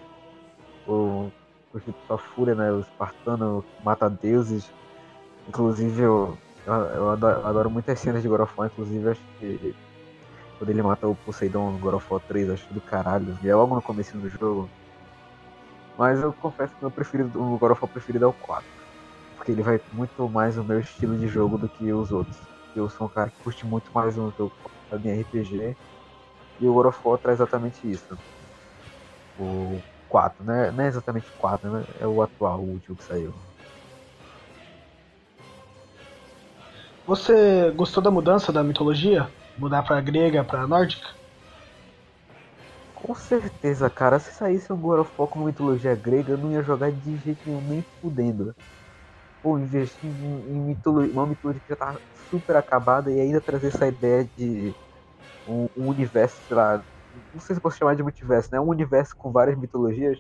O, o tipo, a fúria, né? O espartano mata deuses. Inclusive eu, eu, adoro, eu adoro muitas cenas de God inclusive acho que quando ele mata o Poseidon no God of War 3, acho do caralho. E é logo no começo do jogo. Mas eu confesso que o meu preferido, o God of War preferido é o 4. Porque ele vai muito mais no meu estilo de jogo do que os outros. Eu sou um cara que curte muito mais jogo em RPG. E o God of War traz exatamente isso. O 4, né? Não é exatamente o 4, né? É o atual, o último que saiu. Você gostou da mudança da mitologia? Mudar pra grega, pra nórdica? Com certeza, cara. Se saísse um God of War com mitologia grega, eu não ia jogar de jeito nenhum, nem fudendo. Pô, investir em, em mitolo- uma mitologia que já tá super acabada e ainda trazer essa ideia de um, um universo, sei lá, não sei se posso chamar de multiverso, né? Um universo com várias mitologias.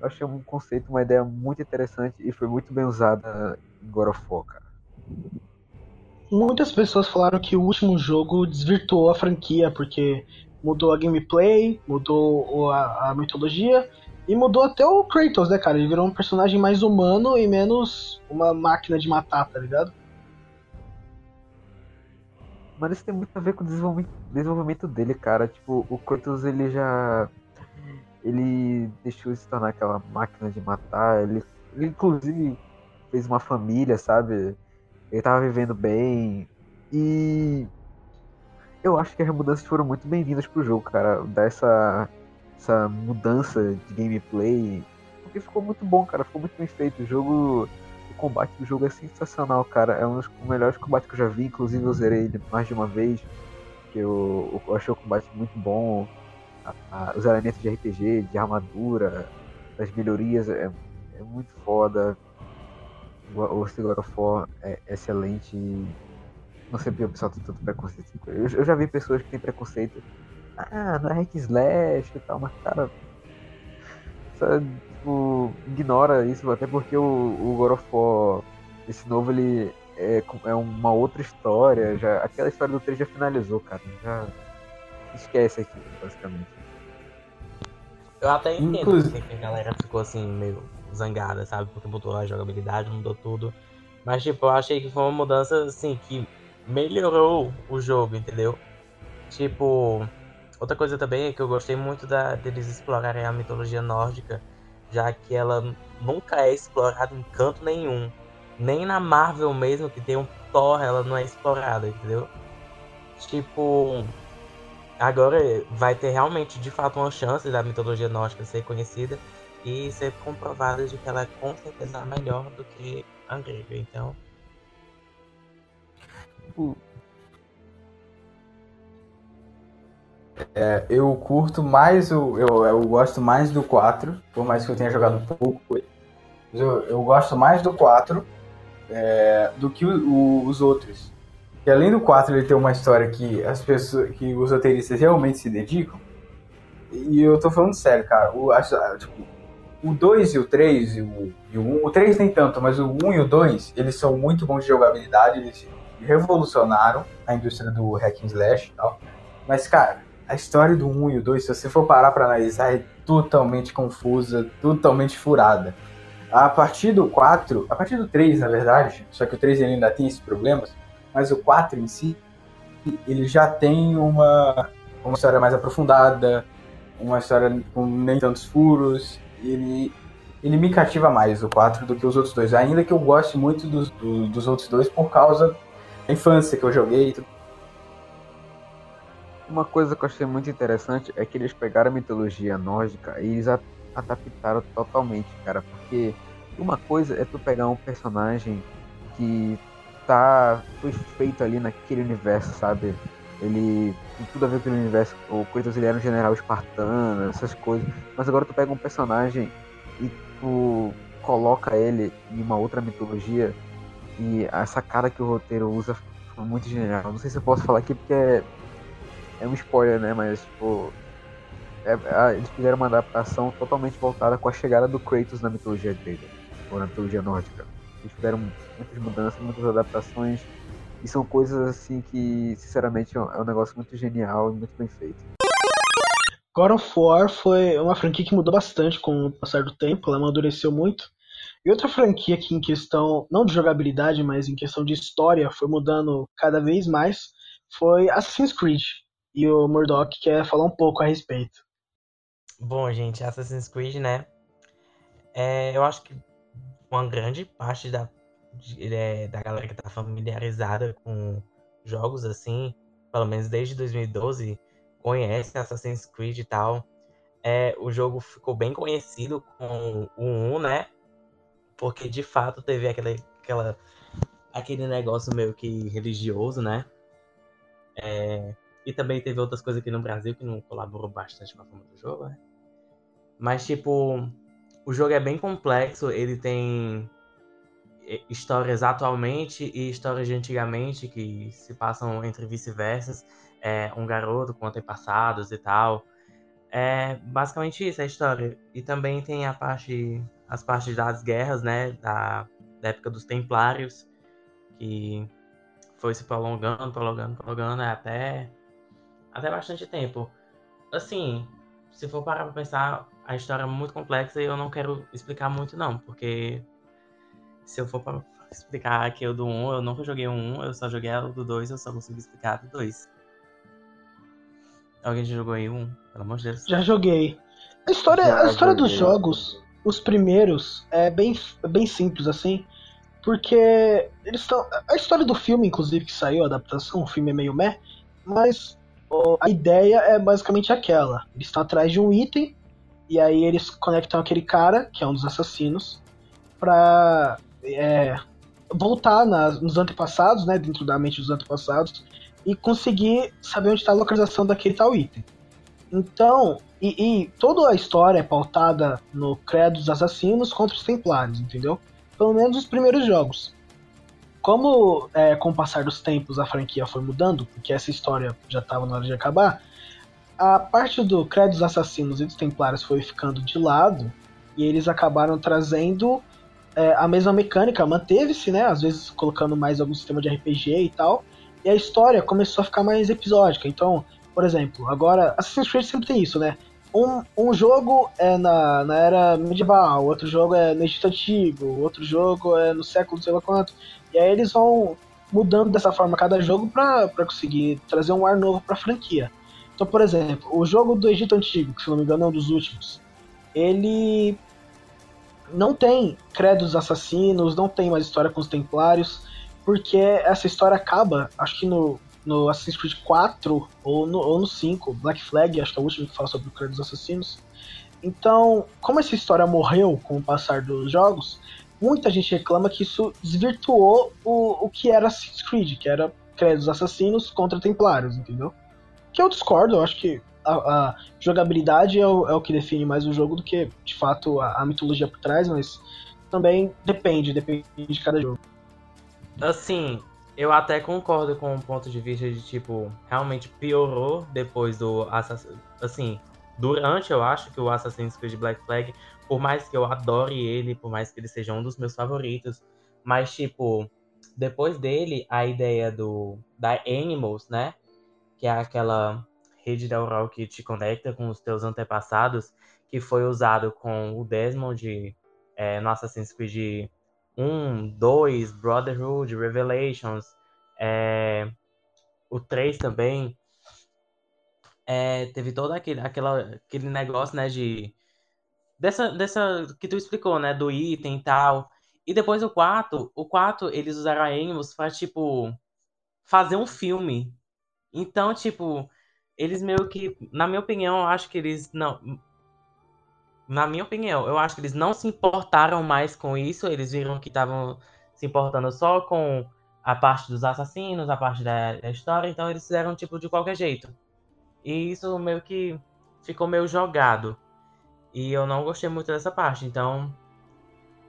Eu achei um conceito, uma ideia muito interessante e foi muito bem usada em God of War, cara. Muitas pessoas falaram que o último jogo desvirtuou a franquia, porque mudou a gameplay, mudou a, a mitologia e mudou até o Kratos, né, cara? Ele virou um personagem mais humano e menos uma máquina de matar, tá ligado? Mas isso tem muito a ver com o desenvolvimento, dele, cara. Tipo, o Kratos, ele já. Ele deixou de se tornar aquela máquina de matar. Ele, ele inclusive, fez uma família, sabe? Ele tava vivendo bem. E. Eu acho que as mudanças foram muito bem-vindas pro jogo, cara. Dar essa, mudança de gameplay. Porque ficou muito bom, cara. Ficou muito bem feito. O jogo. O combate do jogo é sensacional, cara. É um dos melhores combates que eu já vi. Inclusive, eu zerei ele mais de uma vez. Que eu, eu achei o combate muito bom. A- a- os elementos de RPG, de armadura, das melhorias, é, é muito foda. O, o Steel God of War é excelente. e Não sei porque o pessoal tem tanto preconceito. Eu, eu já vi pessoas que têm preconceito. Ah, não é hack slash e tal, mas cara. Só, tipo, ignora isso, até porque o, o God of War, esse novo, ele é, é uma outra história. Já, aquela história do 3 já finalizou, cara. Já esquece aqui, basicamente. Eu até entendo Inclusive- que a galera ficou assim, meio zangada, sabe? Porque mudou a jogabilidade, mudou tudo. Mas, tipo, eu achei que foi uma mudança, assim, que melhorou o jogo, entendeu? Tipo, outra coisa também é que eu gostei muito da, deles explorarem a mitologia nórdica, já que ela nunca é explorada em canto nenhum. Nem na Marvel mesmo, que tem um Thor, ela não é explorada, entendeu? Tipo, agora vai ter realmente, de fato, uma chance da mitologia nórdica ser conhecida e ser comprovada de que ela é com certeza melhor do que a grega. Então, Eu curto mais o. Eu, eu gosto mais do 4, por mais que eu tenha jogado pouco Eu, eu gosto mais do 4 é, do que o- o- os outros. E além do 4 ele ter uma história que as pessoas. que os roteiristas realmente se dedicam. E eu tô falando sério, cara. O, acho- tipo, o 2 e o 3 e o, e o 1. O 3 nem tanto, mas o 1 e o 2, eles são muito bons de jogabilidade, eles revolucionaram a indústria do hack and slash e tal. Mas, cara, a história do 1 e o 2, se você for parar pra analisar, é totalmente confusa, totalmente furada. A partir do 4, a partir do 3, na verdade, só que o 3 ele ainda tem esses problemas, mas o 4 em si, ele já tem uma, uma história mais aprofundada, uma história com nem tantos furos, ele, ele me cativa mais, o 4, do que os outros dois. Ainda que eu goste muito dos, do, dos outros dois por causa da infância que eu joguei. Uma coisa que eu achei muito interessante é que eles pegaram a mitologia nórdica e eles adaptaram totalmente, cara, porque uma coisa é tu pegar um personagem que tá foi feito ali naquele universo, sabe? Ele tem tudo a ver com o universo. O Kratos ele era um general espartano, essas coisas. Mas agora tu pega um personagem e tu coloca ele em uma outra mitologia e essa cara que o roteiro usa foi muito genial. Não sei se eu posso falar aqui porque é, é um spoiler, né? Mas tipo é, eles fizeram uma adaptação totalmente voltada com a chegada do Kratos na mitologia grega ou na mitologia nórdica. Eles fizeram muitas mudanças, muitas adaptações e são coisas assim que, sinceramente, é um negócio muito genial e muito bem feito. God of War foi uma franquia que mudou bastante com o passar do tempo, ela amadureceu muito. E outra franquia que em questão, não de jogabilidade, mas em questão de história, foi mudando cada vez mais, foi Assassin's Creed. E o Murdoch quer falar um pouco a respeito. Bom, gente, Assassin's Creed, né? É, eu acho que uma grande parte da, é, da galera que tá familiarizada com jogos assim, pelo menos desde 2012, conhece Assassin's Creed e tal. É, o jogo ficou bem conhecido com o 1, né? Porque de fato teve aquele, aquela, aquele negócio meio que religioso, né? É, e também teve outras coisas aqui no Brasil que não colaborou bastante com a forma do jogo, né? Mas, tipo, o jogo é bem complexo, ele tem histórias atualmente e histórias de antigamente que se passam entre vice-versas. É, um garoto com antepassados e tal. É basicamente isso a história. E também tem a parte, as partes das guerras, né? Da, da época dos Templários, que foi se prolongando, prolongando, prolongando até, até bastante tempo. Assim, se for parar pra pensar, a história é muito complexa e eu não quero explicar muito, não, porque se eu for pra explicar aqui o do 1, eu nunca joguei o 1, eu só joguei o do 2, eu só consigo explicar do 2. Alguém já jogou aí um? Pelo amor de Deus. Já joguei. A história, já a história dos jogos, os primeiros, é bem, bem simples assim. Porque eles estão. A história do filme, inclusive, que saiu, a adaptação, o filme é meio meh, mas a ideia é basicamente aquela. Eles estão atrás de um item, e aí eles conectam aquele cara, que é um dos assassinos, pra é, voltar nas, nos antepassados, né, dentro da mente dos antepassados, e conseguir saber onde está a localização daquele tal item. Então, e, e, toda a história é pautada no credo dos assassinos contra os templários, entendeu? Pelo menos os primeiros jogos. Como é, com o passar dos tempos a franquia foi mudando, porque essa história já estava na hora de acabar, a parte do credo dos assassinos e dos templários foi ficando de lado e eles acabaram trazendo é, a mesma mecânica, manteve-se, né? Às vezes colocando mais algum sistema de RPG e tal. E a história começou a ficar mais episódica. Então, por exemplo, agora Assassin's Creed sempre tem isso, né? Um, um jogo é na, na era medieval, outro jogo é no Egito Antigo, outro jogo é no século não sei lá quanto. E aí eles vão mudando dessa forma cada jogo para conseguir trazer um ar novo para a franquia. Então, por exemplo, o jogo do Egito Antigo, que se não me engano é um dos últimos, ele não tem credos assassinos, não tem mais história com os templários, porque essa história acaba, acho que no, no Assassin's Creed 4 ou no, ou no 5, Black Flag, acho que é o último que fala sobre o credos assassinos. Então, como essa história morreu com o passar dos jogos, muita gente reclama que isso desvirtuou o, o que era Assassin's Creed, que era credos assassinos contra templários, entendeu? Que eu discordo, eu acho que a, a jogabilidade é o, é o, que define mais o jogo do que, de fato, a, a, mitologia por trás, mas também depende, depende de cada jogo. Assim, eu até concordo com o ponto de vista de, tipo, realmente piorou depois do Assassin's... Assim, durante, eu acho, que o Assassin's Creed Black Flag, por mais que eu adore ele, por mais que ele seja um dos meus favoritos, mas, tipo, depois dele, a ideia do da Animals, né? Que é aquela rede neural que te conecta com os teus antepassados, que foi usado com o Desmond é, no Assassin's Creed 1, 2, Brotherhood, Revelations, É, o 3 também. É, teve todo aquele, aquela, aquele negócio, né, de. Dessa, dessa que tu explicou, né, do item e tal. E depois o 4, o 4 eles usaram a Amos pra, tipo, fazer um filme. Então, tipo, eles meio que, na minha opinião, eu acho que eles não. Na minha opinião, eu acho que eles não se importaram mais com isso. Eles viram que estavam se importando só com a parte dos assassinos, a parte da, da história, então eles fizeram tipo de qualquer jeito. E isso meio que ficou meio jogado. E eu não gostei muito dessa parte, então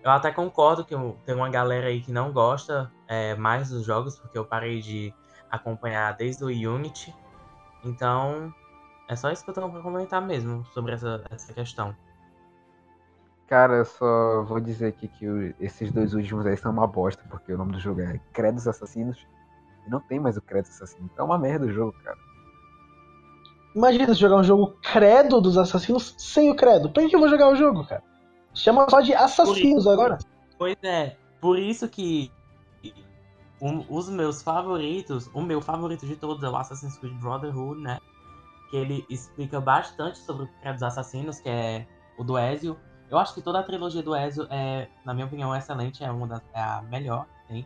eu até concordo que tem uma galera aí que não gosta é, mais dos jogos, porque eu parei de acompanhar desde o Unity. Então, é só isso que eu tenho pra comentar mesmo sobre essa, essa questão. Cara, eu só vou dizer aqui que esses dois últimos aí são uma bosta, porque o nome do jogo é Credos Assassinos. E não tem mais o Credos Assassinos. Então é uma merda o jogo, cara. Imagina se jogar um jogo credo dos assassinos sem o credo. Por que eu vou jogar o jogo, cara? Chama só de assassinos agora. Pois é, por isso que um- os meus favoritos, o meu favorito de todos é o Assassin's Creed Brotherhood, né? Que ele explica bastante sobre o que dos assassinos, que é o do Ezio. Eu acho que toda a trilogia do Ezio é, na minha opinião, excelente, é uma das, é a melhor tem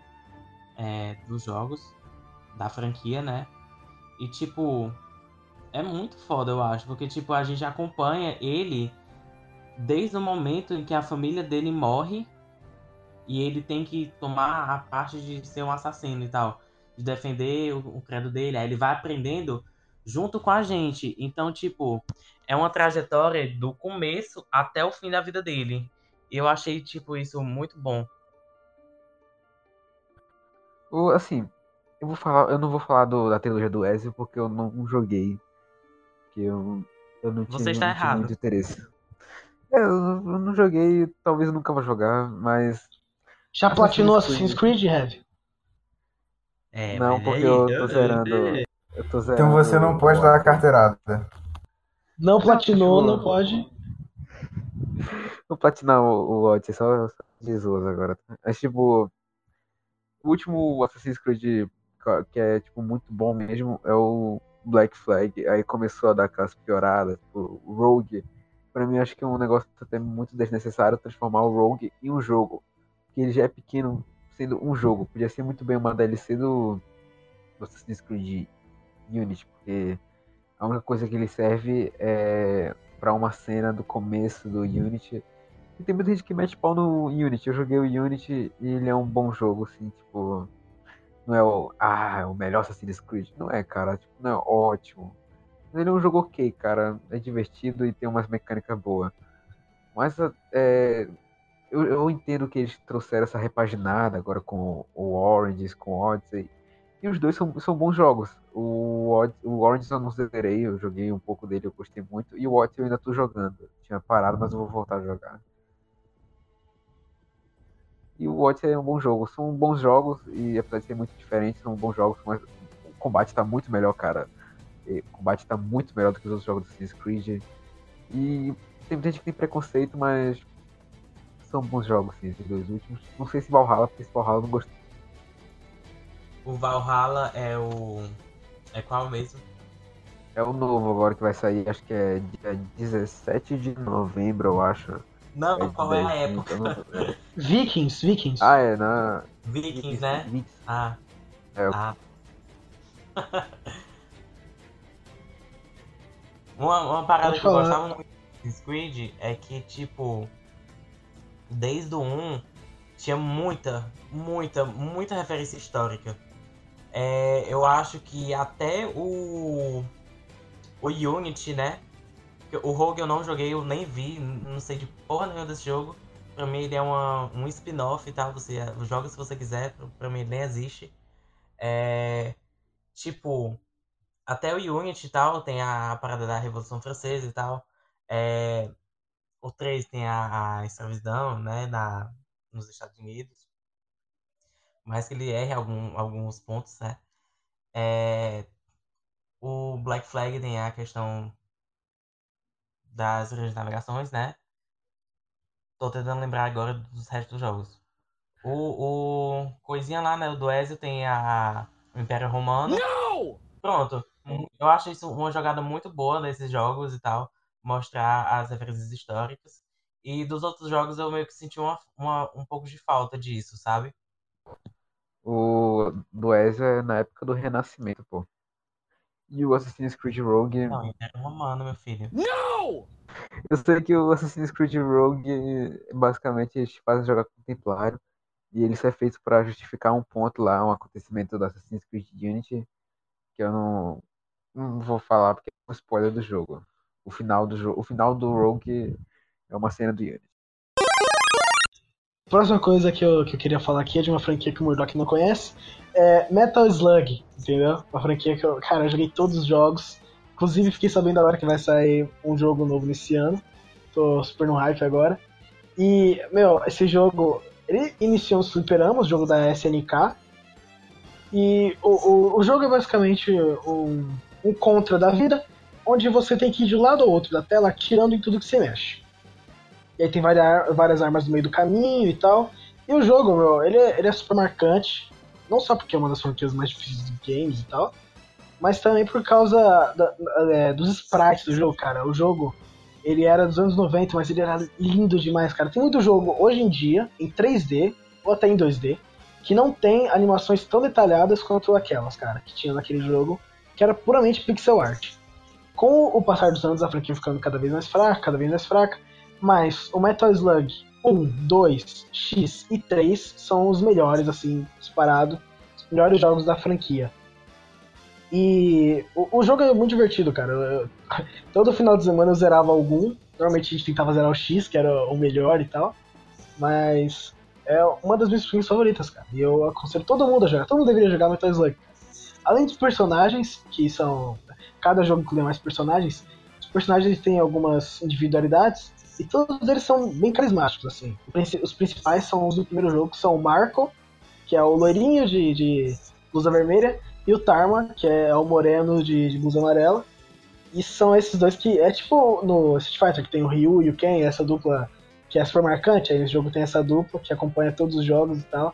é, dos jogos da franquia, né? E tipo, é muito foda, eu acho, porque tipo, a gente acompanha ele desde o momento em que a família dele morre e ele tem que tomar a parte de ser um assassino e tal, de defender o, o credo dele. Aí ele vai aprendendo junto com a gente. Então, tipo, é uma trajetória do começo até o fim da vida dele. Eu achei, tipo, isso muito bom. Assim, eu vou falar, eu não vou falar do- da trilogia do Ezio porque eu não joguei. Que eu, eu não tinha, Você está não errado. muito interesse. É, eu, não- eu não joguei, talvez eu nunca vou jogar, mas. Já Assassin's platinou. Assassin's Creed, Heavy? É, não, mas porque aí, eu tô zerando. Eu tô zerando. Então você não pode dar a carteirada. Não platinou, tipo- não pode. Vou platinar o, o Odyssey, só, zoas agora. Mas, tipo, o último Assassin's Creed que é, tipo, muito bom mesmo é o Black Flag. Aí começou a dar aquelas pioradas. Tipo, o Rogue, pra mim, acho que é um negócio até muito desnecessário transformar o Rogue em um jogo. Porque ele já é pequeno sendo um jogo. Podia ser muito bem uma DLC do, Assassin's Creed Unity, porque a única coisa que ele serve é pra uma cena do começo do Unity. E tem muita gente que mete pau no Unity. Eu joguei o Unity e ele é um bom jogo, assim, tipo. Não é o. Ah, é o melhor Assassin's Creed. Não é, cara. Tipo, não é ótimo. Ele é um jogo ok, cara. É divertido e tem umas mecânicas boas. Mas é, eu, eu entendo que eles trouxeram essa repaginada agora com o Orange, com o Odyssey. E os dois são, são bons jogos. O, o Orange eu não zerei, eu joguei um pouco dele, eu gostei muito. E o Odyssey eu ainda tô jogando. Tinha parado, mas eu vou voltar a jogar. E o Odyssey é um bom jogo. São bons jogos, e apesar de ser muito diferentes, são bons jogos, mas o combate tá muito melhor, cara. O combate tá muito melhor do que os outros jogos do Assassin's Creed. E tem gente que tem preconceito, mas são bons jogos, sim, esses dois últimos. Não sei se Valhalla, porque esse Valhalla eu não gostei. O Valhalla é o. É qual mesmo? É o novo agora que vai sair, acho que é dia 17 de novembro, eu acho. Não, É de qual é a 10, época? não-. Vikings, Vikings. Ah, é, na. Vikings, né? Vikings. Ah. É, eu- Ah. uma, uma parada que eu gostava muito do Assassin's Creed é que, tipo, desde o 1 tinha muita, muita, muita referência histórica. É, eu acho que até o. O Unity, né? O Rogue eu não joguei, eu nem vi, não sei de porra nenhuma desse jogo. Pra mim ele é uma, um spin-off tal, você joga se você quiser, pra- mim ele nem existe. É, tipo, até o Unity e tal, tem a, parada da Revolução Francesa e tal. É, o 3 tem a, a escravidão, né, na, nos Estados Unidos. Mais que ele erre algum, alguns pontos, né. É, o Black Flag tem a questão das de navegações, né. Tô tentando lembrar agora dos restos dos jogos. O, o coisinha lá, né, o do Ezio tem a o Império Romano. Pronto. Um- Eu acho isso uma jogada muito boa desses jogos e tal, mostrar as referências históricas. E dos outros jogos eu meio que senti uma, uma- um pouco de falta disso, sabe? O do Ezio é na época do Renascimento, pô. E o Assassin's Creed Rogue. Não, Império Romano, meu filho. Eu sei que o Assassin's Creed Rogue basicamente eles te fazem jogar com o Templário. E ele só é feito pra justificar um ponto lá, um acontecimento do Assassin's Creed Unity. Que eu não, não vou falar porque é um spoiler do jogo. O final do jogo, o final do Rogue é uma cena do Unity. Próxima coisa que eu, que eu queria falar aqui é de uma franquia que o Murdoch não conhece. É Metal Slug, entendeu? Uma franquia que eu, cara, eu joguei todos os jogos. Inclusive, fiquei sabendo agora que vai sair um jogo novo nesse ano. Tô super no hype agora. E, meu, esse jogo, ele iniciou os fliperamas, o jogo da SNK. E o, o, o jogo é basicamente um, um contra da vida, onde você tem que ir de um lado ao outro da tela, atirando em tudo que se mexe. E aí tem várias, várias armas no meio do caminho e tal. E o jogo, meu, ele é, ele é super marcante. Não só porque é uma das franquias mais difíceis de games e tal, mas também por causa da- é, dos sprites do jogo, cara. O jogo, ele era dos anos 90, mas ele era lindo demais, cara. Tem muito jogo hoje em dia, em 3D, ou até em 2D, que não tem animações tão detalhadas quanto aquelas, cara, que tinha naquele jogo, que era puramente pixel art. Com o passar dos anos, a franquia ficando cada vez mais fraca, cada vez mais fraca, mas o Metal Slug 1, 2, X e 3 são os melhores, assim, disparado. Os melhores jogos da franquia. E o, o jogo é muito divertido, cara. Eu- todo final de semana eu zerava algum. Normalmente a gente tentava zerar o X, que era o melhor e tal. Mas é uma das minhas franquias favoritas, cara. E eu aconselho todo mundo a jogar. Todo mundo deveria jogar Metal Slug. Além dos personagens, que são. Cada jogo inclui mais personagens. Os personagens têm algumas individualidades. E todos eles são bem carismáticos, assim. O Os principais são os do primeiro jogo, que são o Marco, que é o loirinho de, de blusa vermelha, e o Tarma, que é o moreno de, de blusa amarela. E são esses dois que. É tipo no Street Fighter, que tem o Ryu e o Ken, essa dupla que é super marcante. Aí nesse jogo tem essa dupla que acompanha todos os jogos e tal.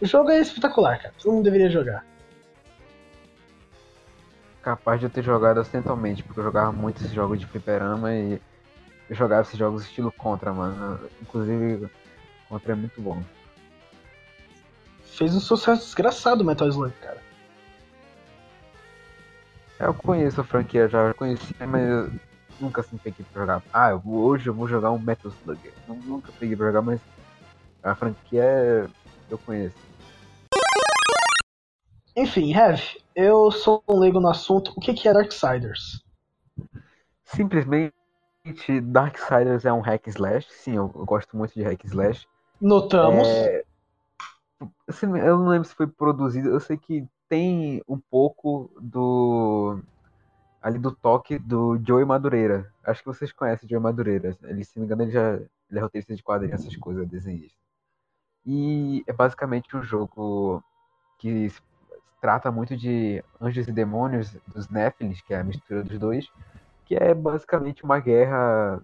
O jogo é espetacular, cara. Todo mundo deveria jogar. Capaz de eu ter jogado acidentalmente, porque eu jogava muito esses jogos de fliperama e eu jogava esses jogos estilo Contra, mano. Inclusive, Contra é muito bom. Fez um sucesso desgraçado o Metal Slug, cara. Eu conheço a franquia já, conhecia, mas eu nunca assim peguei pra jogar. Ah, eu vou- hoje eu vou jogar um Metal Slug. Eu nunca peguei pra jogar, mas a franquia é- eu conheço. Enfim, Heavy, eu sou um leigo no assunto. O que, que é Darksiders? Simplesmente, Darksiders é um hack and slash. Sim, eu, eu gosto muito de hack and slash. Notamos. É, eu não lembro se foi produzido. Eu sei que tem um pouco do. Ali do toque do Joey Madureira. Acho que vocês conhecem o Joey Madureira. Ele, se não me engano, ele já ele é roteirista de quadrinhos, essas coisas, desenhista. E é basicamente um jogo que se trata muito de anjos e demônios dos Nephilims, que é a mistura dos dois, que é basicamente uma guerra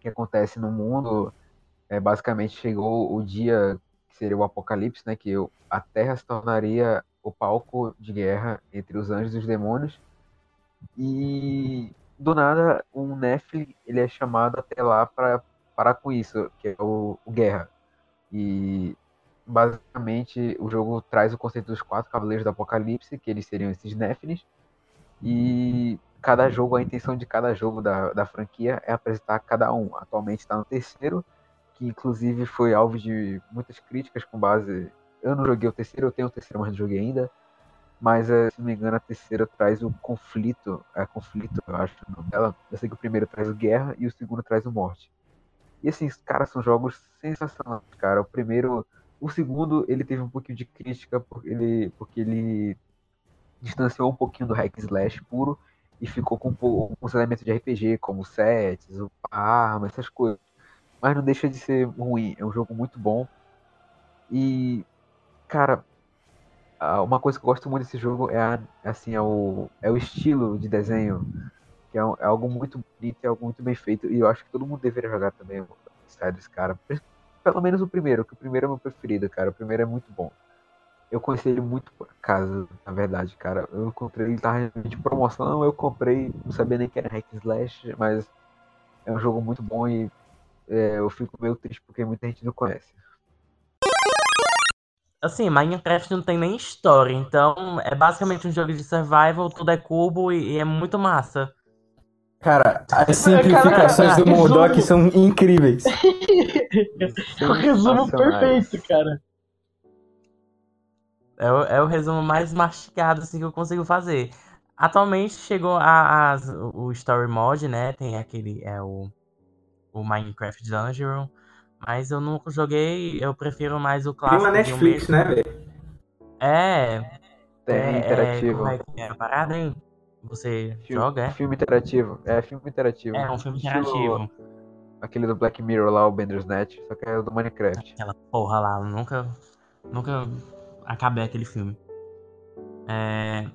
que acontece no mundo. É, basicamente chegou o dia que seria o apocalipse, né, que a Terra se tornaria o palco de guerra entre os anjos e os demônios. E do nada um Nephilim ele é chamado até lá para parar com isso, que é o, o Guerra. E basicamente o jogo traz o conceito dos quatro cavaleiros do apocalipse, que eles seriam esses Nephilims. E cada jogo, a intenção de cada jogo da, da franquia é apresentar cada um. Atualmente está no terceiro, que inclusive foi alvo de muitas críticas com base. Eu não joguei o terceiro, eu tenho o terceiro, mas não joguei ainda. Mas, eh, se não me engano, a terceira traz o conflito. É conflito, eu acho dela. Eu sei que o primeiro traz o guerra e o segundo traz o morte. E assim, cara, são jogos sensacionais, cara. O primeiro. O segundo, ele teve um pouquinho de crítica porque ele, porque ele distanciou um pouquinho do hack slash puro e ficou com os elementos de RPG, como sets, a arma, essas coisas. Mas não deixa de ser ruim. É um jogo muito bom. E, cara, uma coisa que eu gosto muito desse jogo é, a- assim, é, o, é o estilo de desenho. Que é, é algo muito bonito, é algo muito bem feito. E eu acho que todo mundo deveria jogar também o Darksiders, cara. Pelo menos o primeiro, que o primeiro é meu preferido, cara. O primeiro é muito bom. eu conheci ele muito por acaso, na verdade, cara. Eu encontrei ele tava de promoção, eu comprei, não sabia nem que era hack slash, mas é um jogo muito bom e é, eu fico meio triste porque muita gente não conhece. Assim, Minecraft não tem nem história, então é basicamente um jogo de survival, tudo é cubo e, e é muito massa. Cara, as simplificações do Modok são incríveis. o resumo perfeito, cara. É o, é o resumo mais mastigado assim, que eu consigo fazer. Atualmente chegou a, a, o Story Mode, né? Tem aquele. É o, o Minecraft Dungeon. Mas eu nunca joguei, eu prefiro mais o clássico. Tem uma Netflix, né, velho? É. Tem é, interativo. É, como é que é a parada, hein? Você Filme, joga, é? Filme interativo. É, filme interativo. É, um filme Estilo interativo. Aquele do Black Mirror lá, o Bandersnatch, só que é o do Minecraft. Aquela porra lá, nunca. Nunca acabei aquele filme. É.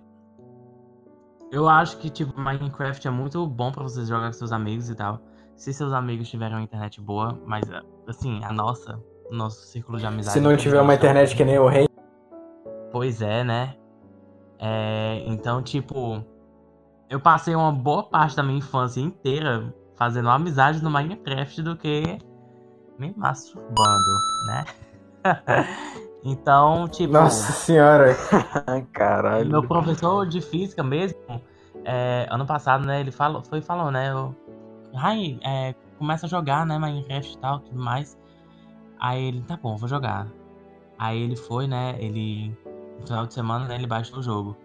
Eu acho que, tipo, Minecraft é muito bom pra vocês jogar com seus amigos e tal. Se seus amigos tiverem uma internet boa, mas, assim, a nossa, o nosso círculo de amizade. Se não tiver uma internet que nem o rei. Pois é, né? É, então, tipo, eu passei uma boa parte da minha infância inteira fazendo amizade no Minecraft do que me masturbando, né? então, tipo. Nossa senhora. Caralho. Meu professor de física mesmo, é, ano passado, né, ele falou, foi falou, né, eu, ai, é, começa a jogar, né, Minecraft e tal, tudo mais. Aí ele, tá bom, vou jogar. Aí ele foi, né, ele, no final de semana, né, ele baixou o jogo.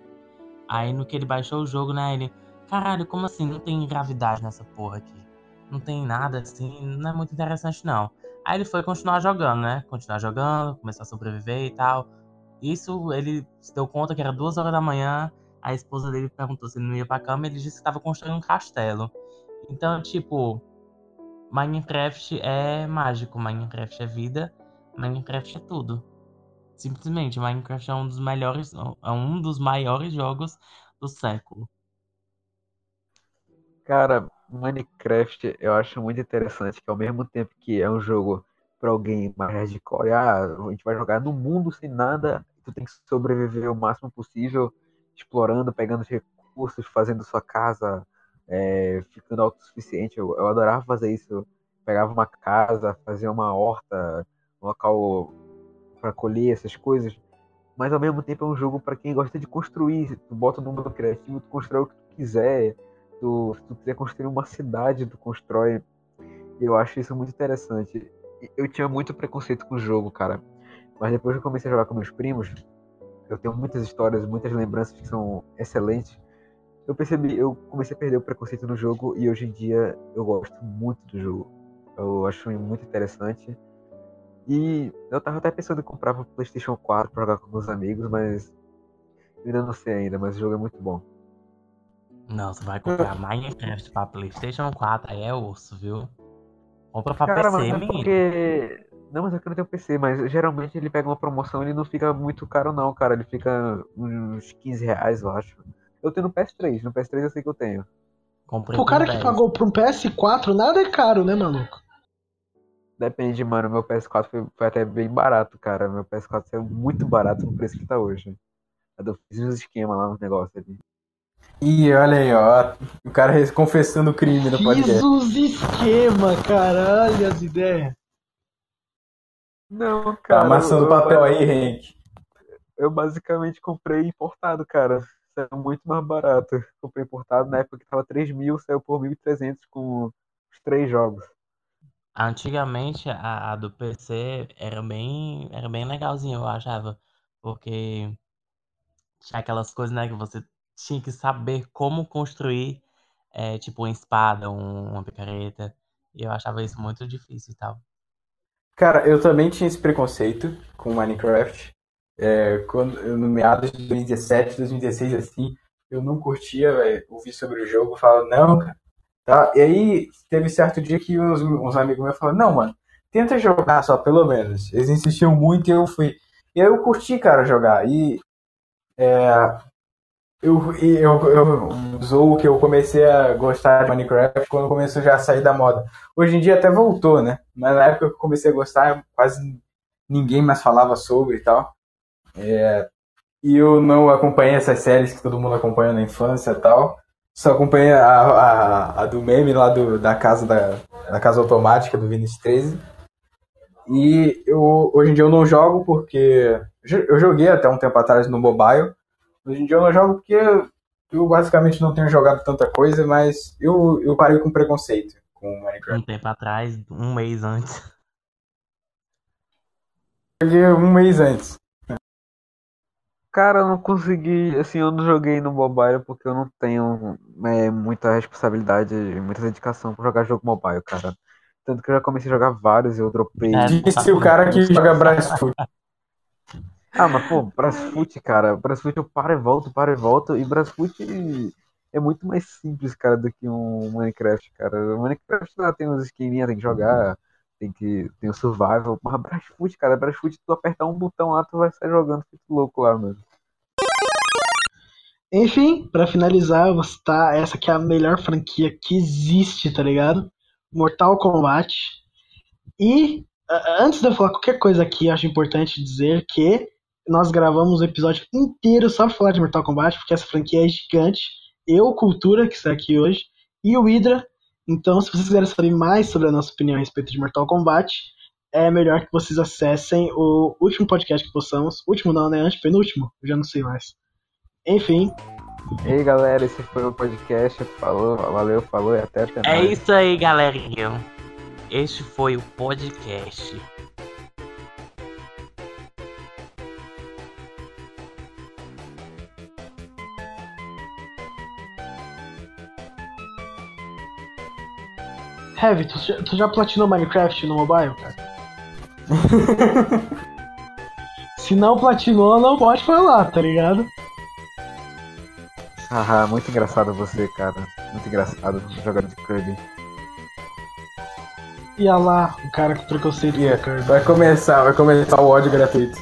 Aí no que ele baixou o jogo, né, ele, caralho, como assim, não tem gravidade nessa porra aqui? Não tem nada assim, não é muito interessante não. Aí ele foi continuar jogando, né, continuar jogando, começar a sobreviver e tal. Isso, ele se deu conta que era duas horas da manhã, a esposa dele perguntou se ele não ia pra cama, ele disse que estava construindo um castelo. Então, tipo, Minecraft é mágico, Minecraft é vida, Minecraft é tudo. Simplesmente, Minecraft é um dos melhores, é um dos maiores jogos do século. Cara, Minecraft eu acho muito interessante que ao mesmo tempo que é um jogo pra alguém mais hardcore, ah, a gente vai jogar no mundo sem nada, tu tem que sobreviver o máximo possível, explorando, pegando os recursos, fazendo sua casa, é, ficando autossuficiente. Eu, eu adorava fazer isso. Pegava uma casa, fazia uma horta, um local para colher essas coisas. Mas ao mesmo tempo é um jogo para quem gosta de construir. Tu bota no mundo criativo, tu constrói o que tu quiser. Tu, se tu quiser construir uma cidade, tu constrói. Eu acho isso muito interessante. Eu tinha muito preconceito com o jogo, cara. Mas depois que eu comecei a jogar com meus primos, eu tenho muitas histórias, muitas lembranças que são excelentes. Eu percebi, eu comecei a perder o preconceito no jogo e hoje em dia eu gosto muito do jogo. Eu acho muito interessante. E eu tava até pensando em comprar o PlayStation 4 pra jogar com meus amigos, mas eu ainda não sei ainda, mas o jogo é muito bom. Não, você vai comprar Minecraft pra PlayStation 4, aí é osso, viu? Compra pra Cara, PC, mas é menino. porque. Não, mas é que eu não tenho PC, mas geralmente ele pega uma promoção e ele não fica muito caro, não, cara. Ele fica uns 15 reais, eu acho. Eu tenho no PS3, no PS3 eu sei que eu tenho. Comprei O cara que 10. pagou pra um PS4, nada é caro, né, maluco? Depende, mano. Meu PS4 foi, foi até bem barato, cara. Meu PS4 saiu muito barato no preço que tá hoje. Eu fiz uns esquemas lá nos negócios ali. Ih, olha aí, ó. O cara confessando o crime no podcast. Jesus esquema, caralho, as ideias. Não, Tá cara. amassando eu, papel aí, Henk. eu basicamente comprei importado, cara. Saiu muito mais barato. Comprei importado na época que tava 3 mil, saiu por 1.300 com os três jogos. Antigamente a, a do PC era bem, era bem legalzinho, eu achava. Porque tinha aquelas coisas, né, que você tinha que saber como construir, é, tipo, uma espada, um- uma picareta. E eu achava isso muito difícil e tal. Cara, eu também tinha esse preconceito com Minecraft. É, quando, no meados de 2017, 2016, assim, eu não curtia véio, ouvir sobre o jogo. Falava, não, cara. Tá? E aí, teve certo dia que uns, amigos meus falaram, não, mano, tenta jogar só, pelo menos. Eles insistiam muito e eu fui. E aí eu curti, cara, jogar. E é, eu, eu, eu usou que eu comecei a gostar de Minecraft quando começou já a sair da moda. Hoje em dia até voltou, né? Mas na época que eu comecei a gostar, quase ninguém mais falava sobre e tal. É, e eu não acompanhei essas séries que todo mundo acompanha na infância e tal. Só acompanhei a, a, a do meme lá do, da casa da, da casa automática do Vinicius 13. E eu, hoje em dia eu não jogo porque. Eu joguei até um tempo atrás no mobile. Hoje em dia eu não jogo porque eu basicamente não tenho jogado tanta coisa, mas eu, eu parei com preconceito com Minecraft. Um tempo atrás, um mês antes. Joguei um mês antes. Cara, eu não consegui, assim, eu não joguei no mobile porque eu não tenho é, muita responsabilidade, muita dedicação pra jogar jogo mobile, cara. Tanto que eu já comecei a jogar vários e eu dropei. É. Disse o cara que joga Brasfoot. Ah, mas pô, Brasfoot, cara, Brasfoot eu paro e volto, paro e volto, e Brasfoot é muito mais simples, cara, do que um Minecraft, cara. O Minecraft lá tem uns esqueminha, tem que jogar, tem que tem o survival, mas Brasfoot, cara, Brasfoot, tu apertar um botão lá, tu vai sair jogando feito louco lá, mano. Enfim, pra finalizar, eu vou citar essa que é a melhor franquia que existe, tá ligado? Mortal Kombat. E antes de eu falar qualquer coisa aqui, acho importante dizer que nós gravamos o episódio inteiro só pra falar de Mortal Kombat, porque essa franquia é gigante. Eu, Cultura, que está aqui hoje, e o Hydra. Então, se vocês quiserem saber mais sobre a nossa opinião a respeito de Mortal Kombat, é melhor que vocês acessem o último podcast que postamos. Último não, né? Antepenúltimo? Eu já não sei mais. Enfim, E aí, galera, esse foi o podcast. Falou, valeu, falou e até até É mais. isso aí, galerinha. Este foi o podcast. Heavy, tu, já- tu já platinou Minecraft no mobile, cara? Se não platinou, não pode falar, tá ligado? Haha, muito engraçado você, cara. Muito engraçado jogando de Kirby. E lá, o cara com preconceito Yeah, com Kirby. Vai começar, vai começar o ódio gratuito.